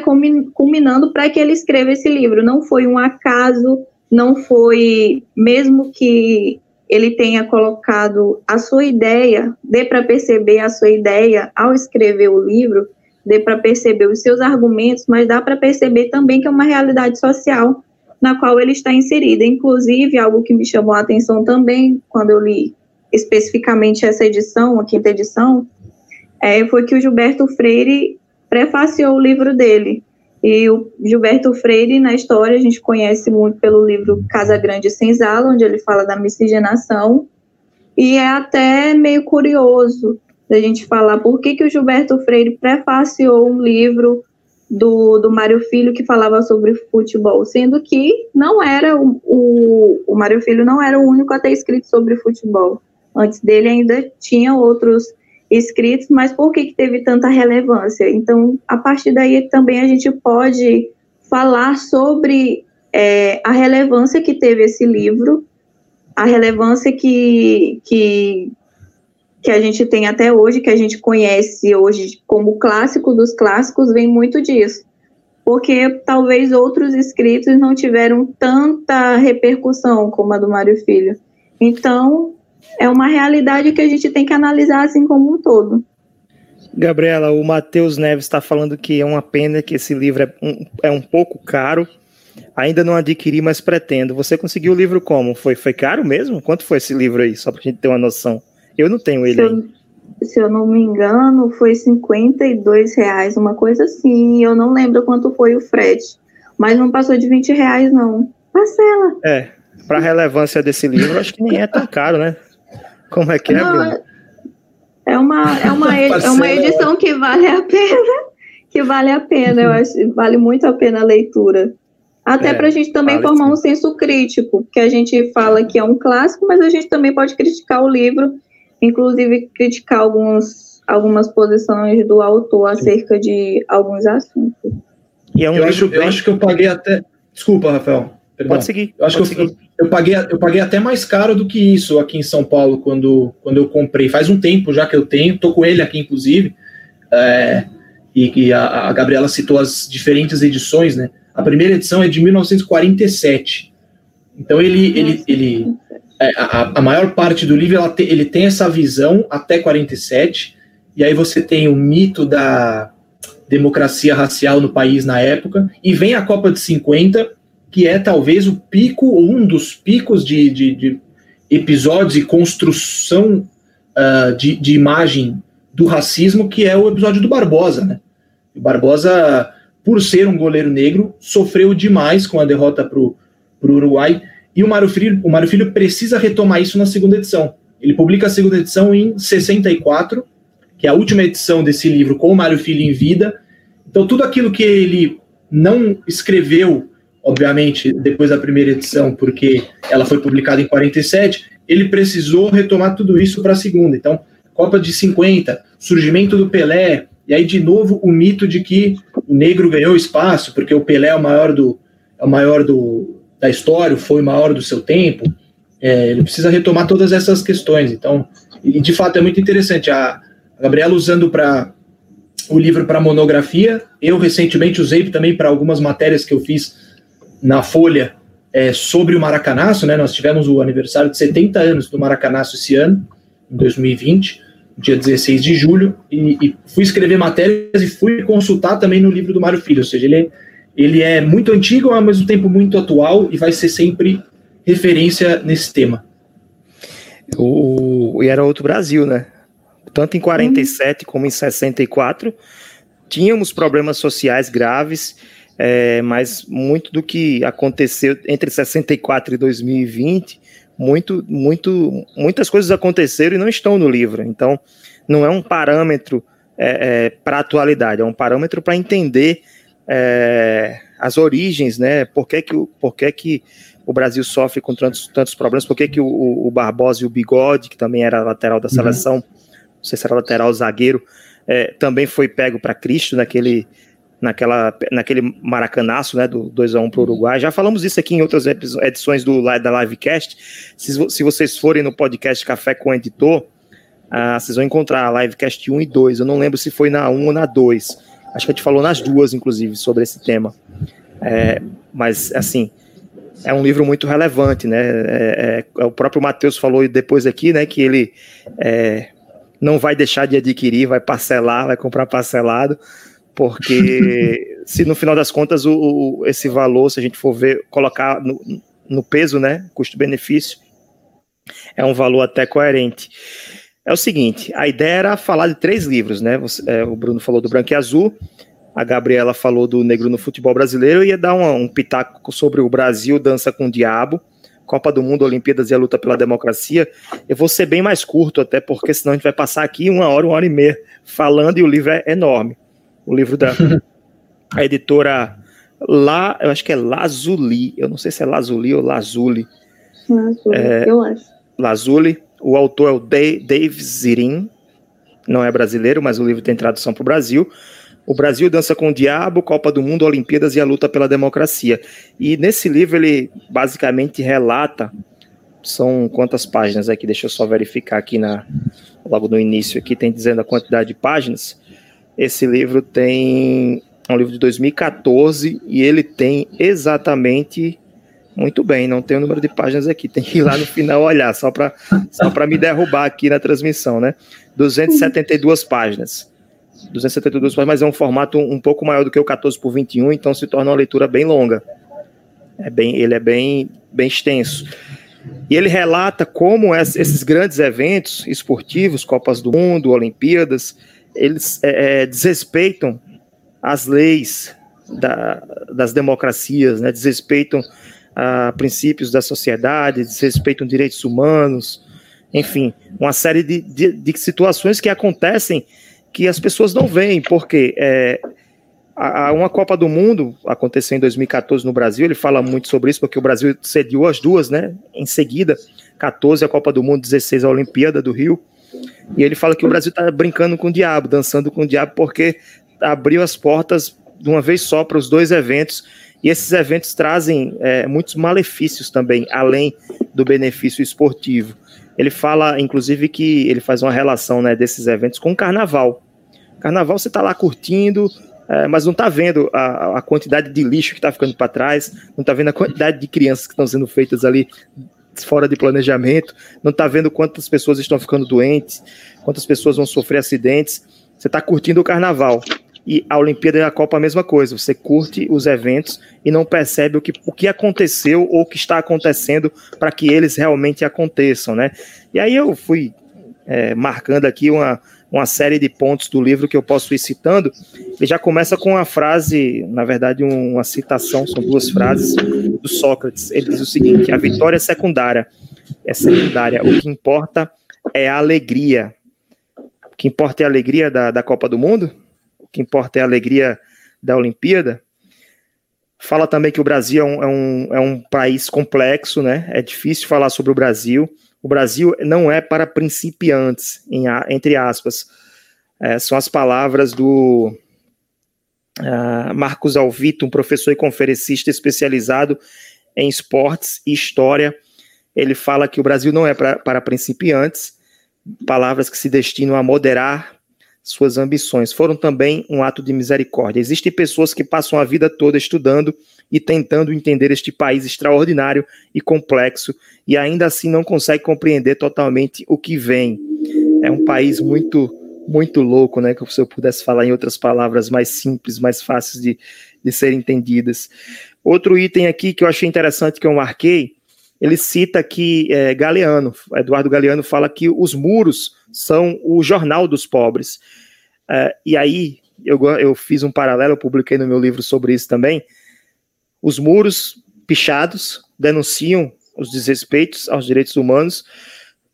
S4: culminando para que ele escreva esse livro. Não foi um acaso, não foi, mesmo que ele tenha colocado a sua ideia, dê para perceber a sua ideia ao escrever o livro, dê para perceber os seus argumentos, mas dá para perceber também que é uma realidade social na qual ele está inserido. Inclusive, algo que me chamou a atenção também, quando eu li especificamente essa edição, a quinta edição, é, foi que o Gilberto Freire prefaciou o livro dele. E o Gilberto Freire, na história, a gente conhece muito pelo livro Casa Grande Senzala, onde ele fala da miscigenação, e é até meio curioso da gente falar por que, que o Gilberto Freire prefaciou um livro do, do Mário Filho que falava sobre futebol, sendo que não era o, o, o Mário Filho não era o único a ter escrito sobre futebol. Antes dele ainda tinha outros escritos, mas por que, que teve tanta relevância? Então, a partir daí também a gente pode falar sobre é, a relevância que teve esse livro, a relevância que, que, que a gente tem até hoje, que a gente conhece hoje como clássico dos clássicos, vem muito disso. Porque talvez outros escritos não tiveram tanta repercussão como a do Mário Filho. Então, é uma realidade que a gente tem que analisar assim como um todo.
S2: Gabriela, o Matheus Neves está falando que é uma pena que esse livro é um, é um pouco caro. Ainda não adquiri, mas pretendo. Você conseguiu o livro como? Foi, foi caro mesmo? Quanto foi esse livro aí? Só para a gente ter uma noção. Eu não tenho ele
S4: se eu, se eu não me engano, foi 52 reais, uma coisa assim. Eu não lembro quanto foi o frete. Mas não passou de 20 reais, não. Parcela.
S2: É, para a relevância desse livro, acho que nem é tão caro, né? Como é que é, não, Bruno?
S4: É uma, é, uma, é uma edição que vale a pena. Que vale a pena, eu acho. Vale muito a pena a leitura. Até é, para a gente também vale formar sim. um senso crítico, que a gente fala que é um clássico, mas a gente também pode criticar o livro inclusive criticar alguns, algumas posições do autor acerca de alguns assuntos.
S3: E é um eu, acho, bem... eu acho que eu paguei até. Desculpa, Rafael. Perdão.
S2: Pode seguir.
S3: Eu acho
S2: que
S3: eu, eu, paguei, eu paguei até mais caro do que isso aqui em São Paulo quando, quando eu comprei. Faz um tempo já que eu tenho, tô com ele aqui, inclusive. É, e, e a, a, Gabriela citou as diferentes edições, né? A primeira edição é de 1947. Então ele, ele, ele, é, a, a, maior parte do livro te, ele tem essa visão até 47, e aí você tem o mito da democracia racial no país na época, e vem a Copa de 50, que é talvez o pico, um dos picos de, de, de episódios e construção uh, de, de imagem do racismo, que é o episódio do Barbosa, né? O Barbosa, por ser um goleiro negro, sofreu demais com a derrota para o Uruguai, e o Mário Filho, o Mário Filho precisa retomar isso na segunda edição. Ele publica a segunda edição em 64, que é a última edição desse livro com o Mário Filho em vida. Então, tudo aquilo que ele não escreveu, obviamente, depois da primeira edição, porque ela foi publicada em 47, ele precisou retomar tudo isso para a segunda. Então, Copa de 50, surgimento do Pelé, e aí, de novo, o mito de que o negro ganhou espaço, porque o Pelé é o maior do, é o maior do, da história, foi o maior do seu tempo, é, ele precisa retomar todas essas questões. Então, e de fato é muito interessante. A, a Gabriela usando para o livro para monografia, eu recentemente usei também para algumas matérias que eu fiz na Folha é, sobre o Maracanaço, né? Nós tivemos o aniversário de 70 anos do Maracanaço esse ano, em 2020, dia 16 de julho, e, e fui escrever matérias e fui consultar também no livro do Mário Filho, ou seja, ele ele é muito antigo, ao mesmo tempo muito atual e vai ser sempre referência nesse tema.
S2: O, e era outro Brasil, né? Tanto em 47 uhum. como em 64, tínhamos problemas sociais graves, é, mas muito do que aconteceu entre 64 e 2020, muito, muito, muitas coisas aconteceram e não estão no livro. Então, não é um parâmetro é, é, para a atualidade, é um parâmetro para entender é, as origens, né? Por que, que, por que, que o Brasil sofre com tantos, tantos problemas, por que, que o, o, Barbosa e o Bigode, que também era lateral da uhum. seleção, uhum. não sei se era lateral zagueiro, é, também foi pego para Cristo naquele, naquela, naquele maracanaço, né, do 2x1 para o Uruguai. Já falamos isso aqui em outras edições do, da Livecast. Se, se vocês forem no podcast Café com o Editor, ah, vocês vão encontrar a Livecast 1 e 2. Eu não lembro se foi na 1 ou na 2. Acho que a gente falou nas duas, inclusive, sobre esse tema. É, mas, assim, é um livro muito relevante, né? É, é, o próprio Matheus falou depois aqui, né, que ele é, não vai deixar de adquirir, vai parcelar, vai comprar parcelado, porque [LAUGHS] se no final das contas o, o, esse valor, se a gente for ver, colocar no, no peso, né, custo-benefício, é um valor até coerente. É o seguinte, a ideia era falar de três livros, né? Você, é, o Bruno falou do Branco e Azul, a Gabriela falou do Negro no futebol brasileiro, eu ia dar um, um pitaco sobre o Brasil dança com o diabo, Copa do Mundo, Olimpíadas e a luta pela democracia. Eu vou ser bem mais curto, até porque senão a gente vai passar aqui uma hora, uma hora e meia falando e o livro é enorme. O livro da [LAUGHS] a editora lá, eu acho que é Lazuli, eu não sei se é Lazuli ou Lazuli.
S4: Lazuli, é, eu acho.
S2: Lazuli, o autor é o Dave Zirin, não é brasileiro, mas o livro tem tradução para o Brasil. O Brasil dança com o diabo, Copa do Mundo, Olimpíadas e a luta pela democracia. E nesse livro ele basicamente relata são quantas páginas aqui? Deixa eu só verificar aqui na logo no início aqui tem dizendo a quantidade de páginas. Esse livro tem é um livro de 2014 e ele tem exatamente muito bem, não tem o número de páginas aqui, tem que ir lá no final olhar, só para só me derrubar aqui na transmissão, né? 272 páginas. 272 páginas, mas é um formato um pouco maior do que o 14 por 21, então se torna uma leitura bem longa. É bem, ele é bem, bem extenso. E ele relata como esses grandes eventos esportivos, Copas do Mundo, Olimpíadas, eles é, é, desrespeitam as leis da, das democracias, né? desrespeitam a princípios da sociedade, desrespeitam direitos humanos, enfim, uma série de, de, de situações que acontecem que as pessoas não veem, porque é, a, uma Copa do Mundo aconteceu em 2014 no Brasil, ele fala muito sobre isso, porque o Brasil cediu as duas, né? Em seguida, 14 a Copa do Mundo, 16 a Olimpíada do Rio. E ele fala que o Brasil está brincando com o diabo, dançando com o diabo, porque abriu as portas de uma vez só para os dois eventos. E esses eventos trazem é, muitos malefícios também, além do benefício esportivo. Ele fala, inclusive, que ele faz uma relação né, desses eventos com o carnaval. Carnaval você está lá curtindo, é, mas não está vendo a, a, quantidade de lixo que está ficando para trás, não está vendo a quantidade de crianças que estão sendo feitas ali fora de planejamento, não está vendo quantas pessoas estão ficando doentes, quantas pessoas vão sofrer acidentes. Você está curtindo o carnaval. E a Olimpíada e a Copa a mesma coisa. Você curte os eventos e não percebe o que, o que aconteceu ou o que está acontecendo para que eles realmente aconteçam, né? E aí eu fui é, marcando aqui uma, uma série de pontos do livro que eu posso ir citando. Ele já começa com uma frase, na verdade, uma citação, são duas frases do Sócrates. Ele diz o seguinte: a vitória é secundária. É secundária. O que importa é a alegria. O que importa é a alegria da, da Copa do Mundo? que importa é a alegria da Olimpíada. Fala também que o Brasil é um, é um, é um país complexo, né? É difícil falar sobre o Brasil. O Brasil não é para principiantes, em, entre aspas. É, são as palavras do uh, Marcos Alvito, um professor e conferencista especializado em esportes e história. Ele fala que o Brasil não é pra, para principiantes, palavras que se destinam a moderar suas ambições. Foram também um ato de misericórdia. Existem pessoas que passam a vida toda estudando e tentando entender este país extraordinário e complexo e ainda assim não conseguem compreender totalmente o que vem. É um país muito muito louco, né? Que se eu pudesse falar em outras palavras mais simples, mais fáceis de, de serem entendidas. Outro item aqui que eu achei interessante que eu marquei ele cita que é, Galeano, Eduardo Galeano fala que os muros são o jornal dos pobres. É, e aí eu, eu fiz um paralelo, eu publiquei no meu livro sobre isso também. Os muros pichados denunciam os desrespeitos aos direitos humanos,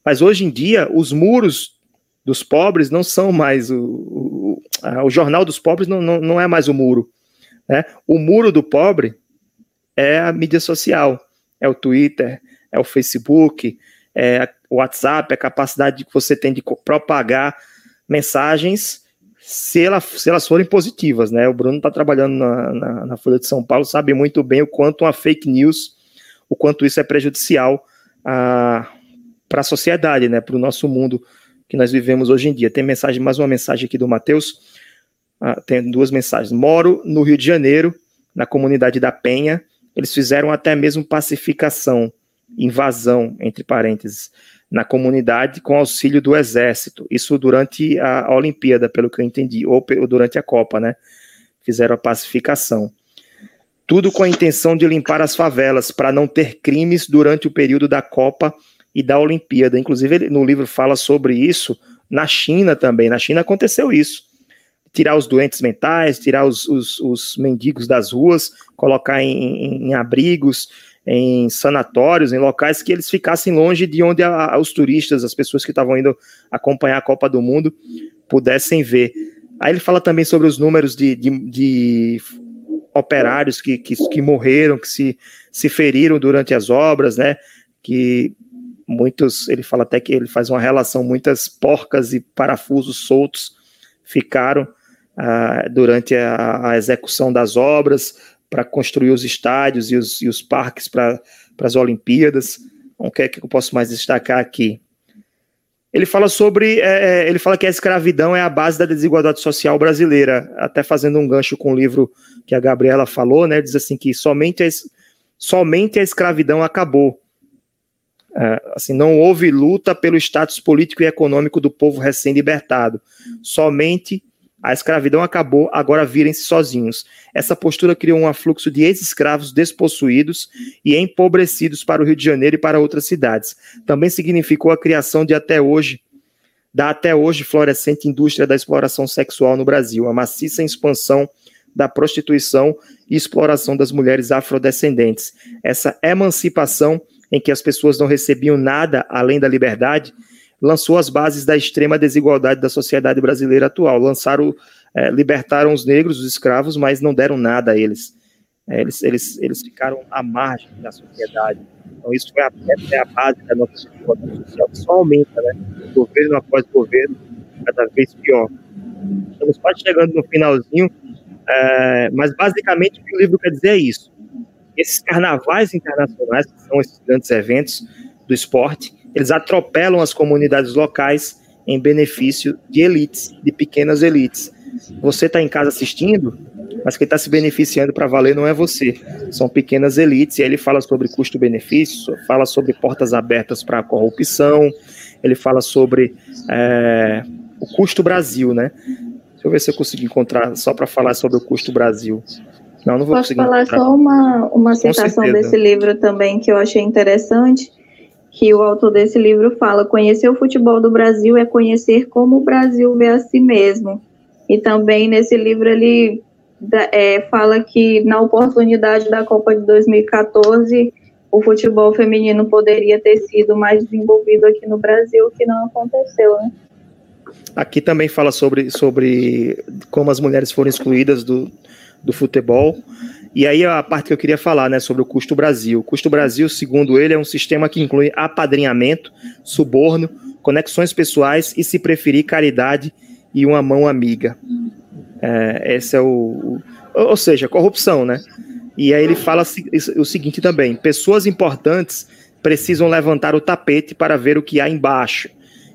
S2: mas hoje em dia os muros dos pobres não são mais o, o, o jornal dos pobres não, não, não é mais o muro. Né? O muro do pobre é a mídia social é o Twitter, é o Facebook, é o WhatsApp, a capacidade que você tem de propagar mensagens se, ela, se elas forem positivas, né? O Bruno está trabalhando na, na, na, Folha de São Paulo, sabe muito bem o quanto uma fake news, o quanto isso é prejudicial para a sociedade, né? Para o nosso mundo que nós vivemos hoje em dia. Tem mensagem, mais uma mensagem aqui do Matheus. Ah, tem duas mensagens. Moro no Rio de Janeiro, na comunidade da Penha. Eles fizeram até mesmo pacificação, invasão, entre parênteses, na comunidade com auxílio do exército. Isso durante a, Olimpíada, pelo que eu entendi, ou, durante a Copa, né? Fizeram a pacificação. Tudo com a intenção de limpar as favelas, para não ter crimes durante o período da Copa e da Olimpíada. Inclusive, ele, no livro fala sobre isso na China também. Na China aconteceu isso tirar os doentes mentais, tirar os, os, os mendigos das ruas, colocar em, em, em, abrigos, em sanatórios, em locais que eles ficassem longe de onde a, a, os turistas, as pessoas que estavam indo acompanhar a Copa do Mundo, pudessem ver. Aí ele fala também sobre os números de, de, de operários que, que, que, morreram, que se, se feriram durante as obras, né? Que muitos, ele fala até que ele faz uma relação, muitas porcas e parafusos soltos ficaram uh, durante a, a, execução das obras para construir os estádios e os, e os parques para as Olimpíadas. Então, o que é que eu posso mais destacar aqui? Ele fala sobre, é, é, ele fala que a escravidão é a base da desigualdade social brasileira, até fazendo um gancho com o livro que a Gabriela falou, né? Diz assim que somente a, somente a escravidão acabou. É, assim, não houve luta pelo status político e econômico do povo recém-libertado. Somente a escravidão acabou, agora virem-se sozinhos. Essa postura criou um afluxo de ex-escravos despossuídos e empobrecidos para o Rio de Janeiro e para outras cidades. Também significou a criação de até hoje da até hoje florescente indústria da exploração sexual no Brasil, a maciça expansão da prostituição e exploração das mulheres afrodescendentes. Essa emancipação em que as pessoas não recebiam nada além da liberdade lançou as bases da extrema desigualdade da sociedade brasileira atual. Lançaram, é, libertaram os negros, os escravos, mas não deram nada a eles. É, eles, eles, eles ficaram à margem da sociedade. Então, isso foi a, é a base da nossa desigualdade social, que só aumenta, né? Governo após governo, cada vez pior. Estamos quase chegando no finalzinho, é, mas basicamente o que o livro quer dizer é isso. Esses carnavais internacionais, que são esses grandes eventos do esporte, eles atropelam as comunidades locais em benefício de elites, de pequenas elites. Você está em casa assistindo, mas quem está se beneficiando para valer não é você, são pequenas elites. E aí ele fala sobre custo-benefício, fala sobre portas abertas para a corrupção, ele fala sobre é, o custo Brasil, né? Deixa eu ver se eu consigo encontrar só para falar sobre o custo Brasil.
S4: Não, não vou Posso falar encontrar. só uma, uma citação desse livro também que eu achei interessante que o autor desse livro fala: conhecer o futebol do Brasil é conhecer como o Brasil vê a si mesmo. E também nesse livro ele é, fala que na oportunidade da Copa de 2014 o futebol feminino poderia ter sido mais desenvolvido aqui no Brasil, que não aconteceu, né?
S2: Aqui também fala sobre, sobre como as mulheres foram excluídas do, do futebol. E aí a parte que eu queria falar, né, sobre o custo Brasil. O custo Brasil, segundo ele, é um sistema que inclui apadrinhamento, suborno, conexões pessoais e, se preferir, caridade e uma mão amiga. É, esse é o, o, ou seja, corrupção, né? E aí ele fala o seguinte também: pessoas importantes precisam levantar o tapete para ver o que há embaixo.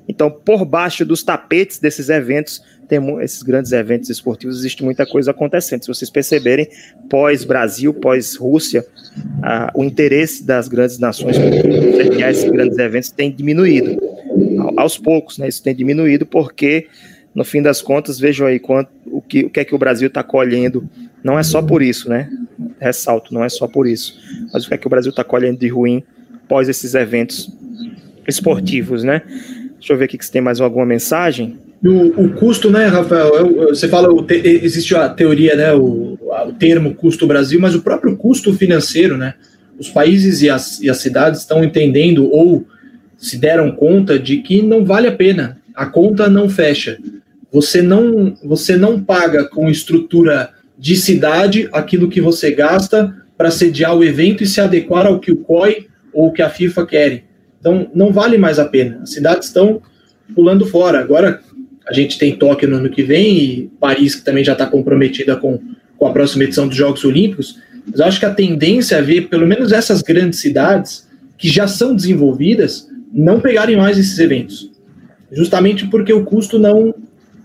S2: Então, por baixo dos tapetes desses eventos tem esses grandes eventos esportivos, existe muita coisa acontecendo. Se vocês perceberem, pós-Brasil, pós-Rússia, o interesse das grandes nações por esses grandes eventos tem diminuído. Aos poucos, né? Isso tem diminuído porque, no fim das contas, vejam aí quanto, o, que, o que é que o Brasil está colhendo. Não é só por isso, né? Ressalto, não é só por isso. Mas o que é que o Brasil está colhendo de ruim após esses eventos esportivos, né? Deixa eu ver aqui se tem mais alguma mensagem.
S3: O, o custo, né, Rafael? Você fala, existe a teoria, né, o, o termo custo Brasil, mas o próprio custo financeiro, né? Os países e as, e as cidades estão entendendo ou se deram conta de que não vale a pena, a conta não fecha. Você não, você não paga com estrutura de cidade aquilo que você gasta para sediar o evento e se adequar ao que o COI ou o que a FIFA querem. Então, não vale mais a pena. As cidades estão pulando fora. Agora, a gente tem Tóquio no ano que vem e Paris, que também já está comprometida com, com a próxima edição dos Jogos Olímpicos. Mas eu acho que a tendência é ver, pelo menos essas grandes cidades, que já são desenvolvidas, não pegarem mais esses eventos. Justamente porque o custo não,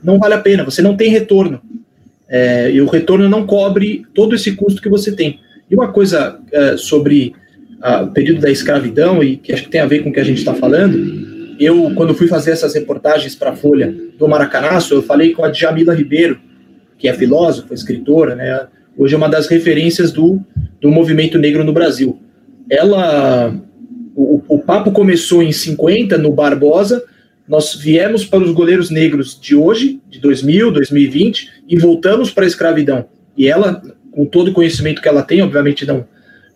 S3: não vale a pena, você não tem retorno. É, e o retorno não cobre todo esse custo que você tem. E uma coisa é, sobre o período da escravidão, e que acho que tem a ver com o que a gente está falando, eu, quando fui fazer essas reportagens para a Folha do Maracanaço, eu falei com a Djamila Ribeiro, que é filósofa, escritora, né? Hoje é uma das referências do, do movimento negro no Brasil. Ela, o, o papo começou em 50 no Barbosa. Nós viemos para os goleiros negros de hoje, de 2000, 2020, e voltamos para a escravidão. E ela, com todo o conhecimento que ela tem, obviamente não,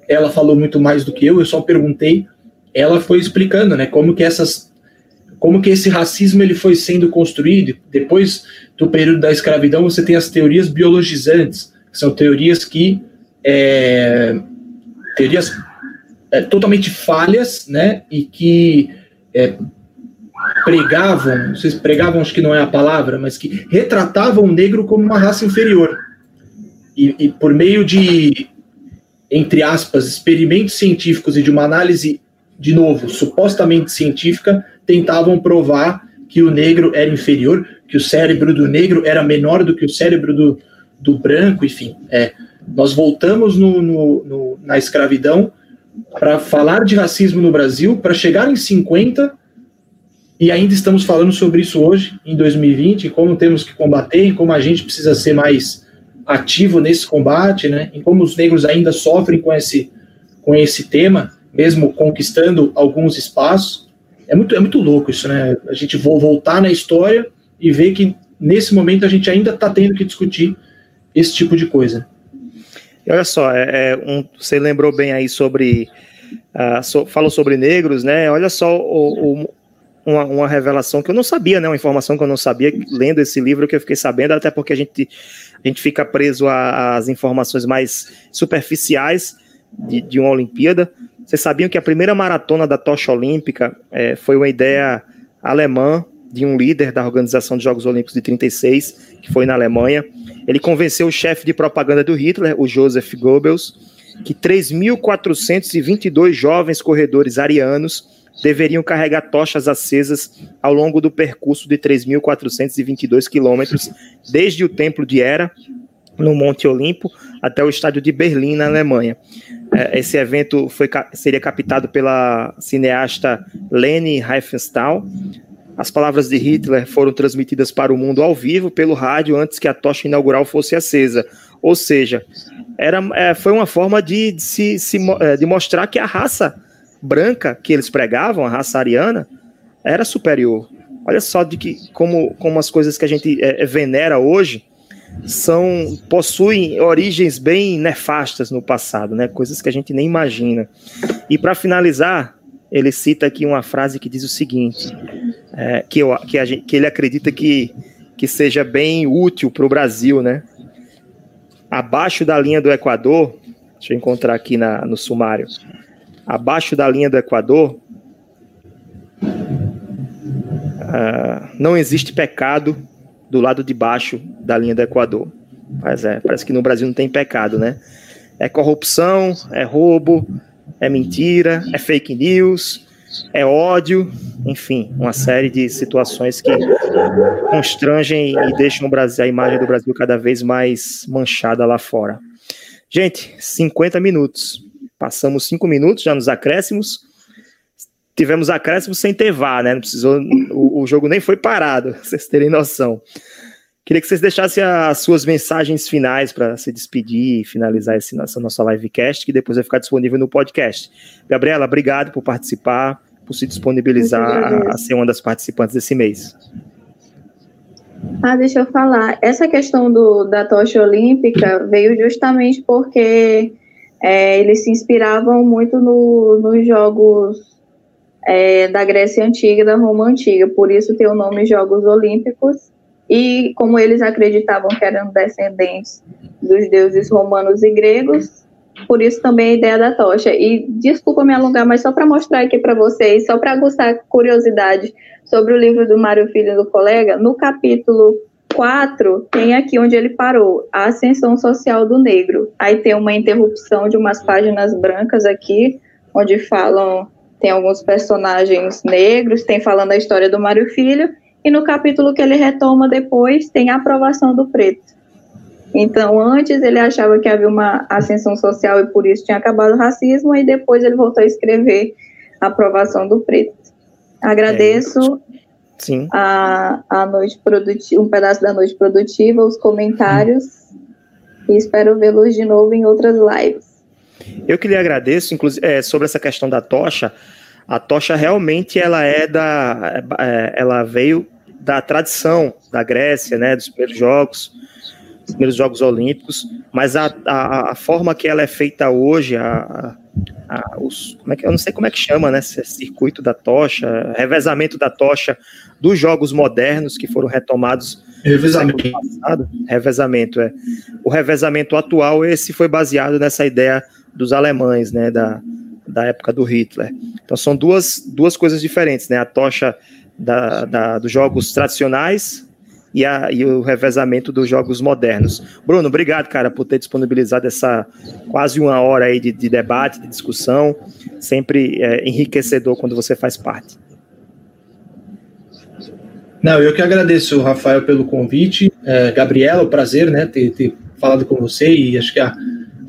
S3: ela falou muito mais do que eu. Eu só perguntei. Ela foi explicando, né, como que essas como que esse racismo ele foi sendo construído. Depois do período da escravidão, você tem as teorias biologizantes, que são teorias que é, teorias é, totalmente falhas, né, e que é, pregavam, vocês pregavam, acho que não é a palavra, mas que retratavam o negro como uma raça inferior. E, e por meio de, entre aspas, experimentos científicos e de uma análise, de novo, supostamente científica, tentavam provar que o negro era inferior, que o cérebro do negro era menor do que o cérebro do, do branco, enfim. É, nós voltamos no, no, no, na escravidão para falar de racismo no Brasil, para chegar em 50 e ainda estamos falando sobre isso hoje, em 2020, como temos que combater, como a gente precisa ser mais ativo nesse combate, né? Em como os negros ainda sofrem com esse, com esse tema, mesmo conquistando alguns espaços. É muito, é muito louco isso, né? A gente voltar na história e ver que nesse momento a gente ainda está tendo que discutir esse tipo de coisa.
S2: Olha só, é, é um, você lembrou bem aí sobre. Uh, so, falou sobre negros, né? Olha só o, o, uma, uma, revelação que eu não sabia, né? Uma informação que eu não sabia, lendo esse livro que eu fiquei sabendo, até porque a gente, a gente fica preso às informações mais superficiais de, de uma Olimpíada. Vocês sabiam que a primeira maratona da tocha olímpica é, foi uma ideia alemã de um líder da Organização dos Jogos Olímpicos de 36, que foi na Alemanha. Ele convenceu o chefe de propaganda do Hitler, o Joseph Goebbels, que 3.422 jovens corredores arianos deveriam carregar tochas acesas ao longo do percurso de 3.422 quilômetros, desde o Templo de Hera, no Monte Olimpo, até o estádio de Berlim, na Alemanha. É, esse evento foi, seria captado pela cineasta Leni Riefenstahl. As palavras de Hitler foram transmitidas para o mundo ao vivo pelo rádio antes que a tocha inaugural fosse acesa. Ou seja, era, é, foi uma forma de, de, se, é, de mostrar que a raça branca que eles pregavam, a raça ariana, era superior. Olha só de que como, como as coisas que a gente é, venera hoje são possuem origens bem nefastas no passado, né? Coisas que a gente nem imagina. E para finalizar, ele cita aqui uma frase que diz o seguinte, é, que, eu, que, gente, que ele acredita que, que seja bem útil para o Brasil, né? Abaixo da linha do Equador, deixa eu encontrar aqui na, no sumário. Abaixo da linha do Equador, uh, não existe pecado do lado de baixo da linha do Equador. Mas é, parece que no Brasil não tem pecado, né? É corrupção, é roubo, é mentira, é fake news, é ódio, enfim, uma série de situações que constrangem e deixam Brasil, a imagem do Brasil cada vez mais manchada lá fora. Gente, 50 minutos. Passamos 5 minutos já nos acréscimos. Tivemos acréscimos sem ter VAR, né? Não precisou, o, o jogo nem foi parado, [LAUGHS] vocês terem noção. Queria que vocês deixassem as suas mensagens finais para se despedir e finalizar esse, essa nossa livecast, que depois vai ficar disponível no podcast. Gabriela, obrigado por participar, por se disponibilizar a ser uma das participantes desse mês.
S4: Ah, deixa eu falar. Essa questão do, da tocha olímpica veio justamente porque é, eles se inspiravam muito no, nos jogos é, da Grécia Antiga e da Roma Antiga, por isso tem o nome Jogos Olímpicos. E como eles acreditavam que eram descendentes dos deuses romanos e gregos, por isso também a ideia da tocha. E desculpa me alongar, mas só para mostrar aqui para vocês, só para aguçar curiosidade sobre o livro do Mário Filho do colega, no capítulo 4, tem aqui onde ele parou, a ascensão social do negro. Aí tem uma interrupção de umas páginas brancas aqui, onde falam, tem alguns personagens negros, tem falando a história do Mário Filho, e no capítulo que ele retoma depois, tem a aprovação do preto. Então, antes ele achava que havia uma ascensão social e por isso tinha acabado o racismo, e depois ele voltou a escrever a aprovação do preto. Agradeço é, Sim. A, a noite produtiva, um pedaço da noite produtiva, os comentários, e espero vê-los de novo em outras lives.
S2: Eu que lhe agradeço, inclusive, é, sobre essa questão da tocha. A tocha realmente ela é da, é, ela veio da tradição da Grécia, né, dos primeiros jogos, dos primeiros jogos olímpicos, mas a, a, a forma que ela é feita hoje, a, a, os, como é que, eu não sei como é que chama, né, circuito da tocha, revezamento da tocha dos jogos modernos que foram retomados
S3: revezamento.
S2: Passado, revezamento é. O revezamento atual esse foi baseado nessa ideia dos alemães, né, da, da época do Hitler. Então são duas, duas coisas diferentes, né? A tocha da, da, dos jogos tradicionais e, a, e o revezamento dos jogos modernos. Bruno, obrigado, cara, por ter disponibilizado essa quase uma hora aí de, de debate, de discussão. Sempre é, enriquecedor quando você faz parte.
S3: Não, eu que agradeço, Rafael, pelo convite. É, Gabriela, o prazer, né, ter, ter falado com você e acho que a,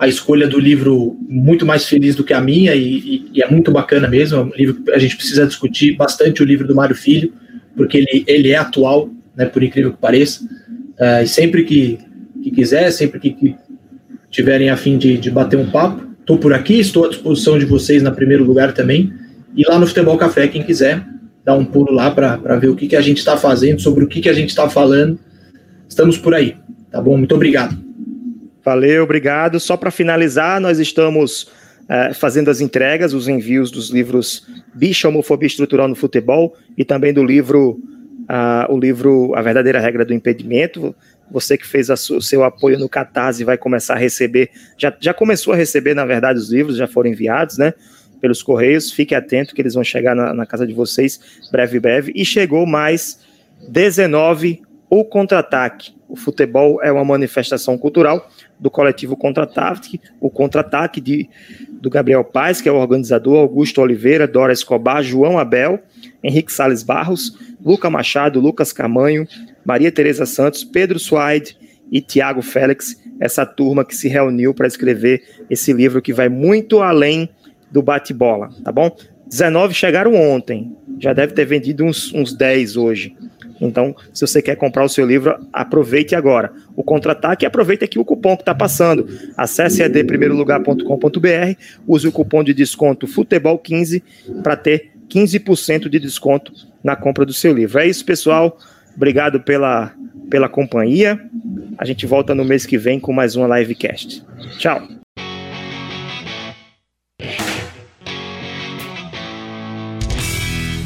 S3: a escolha do livro muito mais feliz do que a minha e, e, é muito bacana mesmo. É um livro que a gente precisa discutir bastante o livro do Mário Filho, porque ele, ele é atual, né, por incrível que pareça. Uh, e sempre que, que quiser, sempre que, que tiverem a fim de, de bater um papo, estou por aqui, estou à disposição de vocês na primeiro lugar também. E lá no Futebol Café, quem quiser, dar um pulo lá para ver o que, que a gente está fazendo, sobre o que, que a gente está falando. Estamos por aí, tá bom? Muito obrigado.
S2: Valeu, obrigado. Só para finalizar, nós estamos uh, fazendo as entregas, os envios dos livros Bicha Homofobia Estrutural no Futebol e também do livro, uh, o livro A Verdadeira Regra do Impedimento. Você que fez o seu apoio no Catarse vai começar a receber, já, já começou a receber, na verdade, os livros, já foram enviados, né? Pelos Correios. Fique atento que eles vão chegar na, na casa de vocês breve, breve. E chegou mais 19 o contra-ataque. O futebol é uma manifestação cultural do coletivo Contra-Ataque, o Contra-Ataque de, do Gabriel Paz, que é o organizador, Augusto Oliveira, Dora Escobar, João Abel, Henrique Sales Barros, Luca Machado, Lucas Camanho, Maria Tereza Santos, Pedro Suaide e Tiago Félix, essa turma que se reuniu para escrever esse livro que vai muito além do bate-bola, tá bom? 19 chegaram ontem, já deve ter vendido uns, uns 10 hoje. Então, se você quer comprar o seu livro, aproveite agora. O contra-ataque, aproveite aqui o cupom que está passando. Acesse edprimeirolugar.com.br, use o cupom de desconto Futebol15 para ter 15% de desconto na compra do seu livro. É isso, pessoal. Obrigado pela, pela companhia. A gente volta no mês que vem com mais uma livecast. Tchau.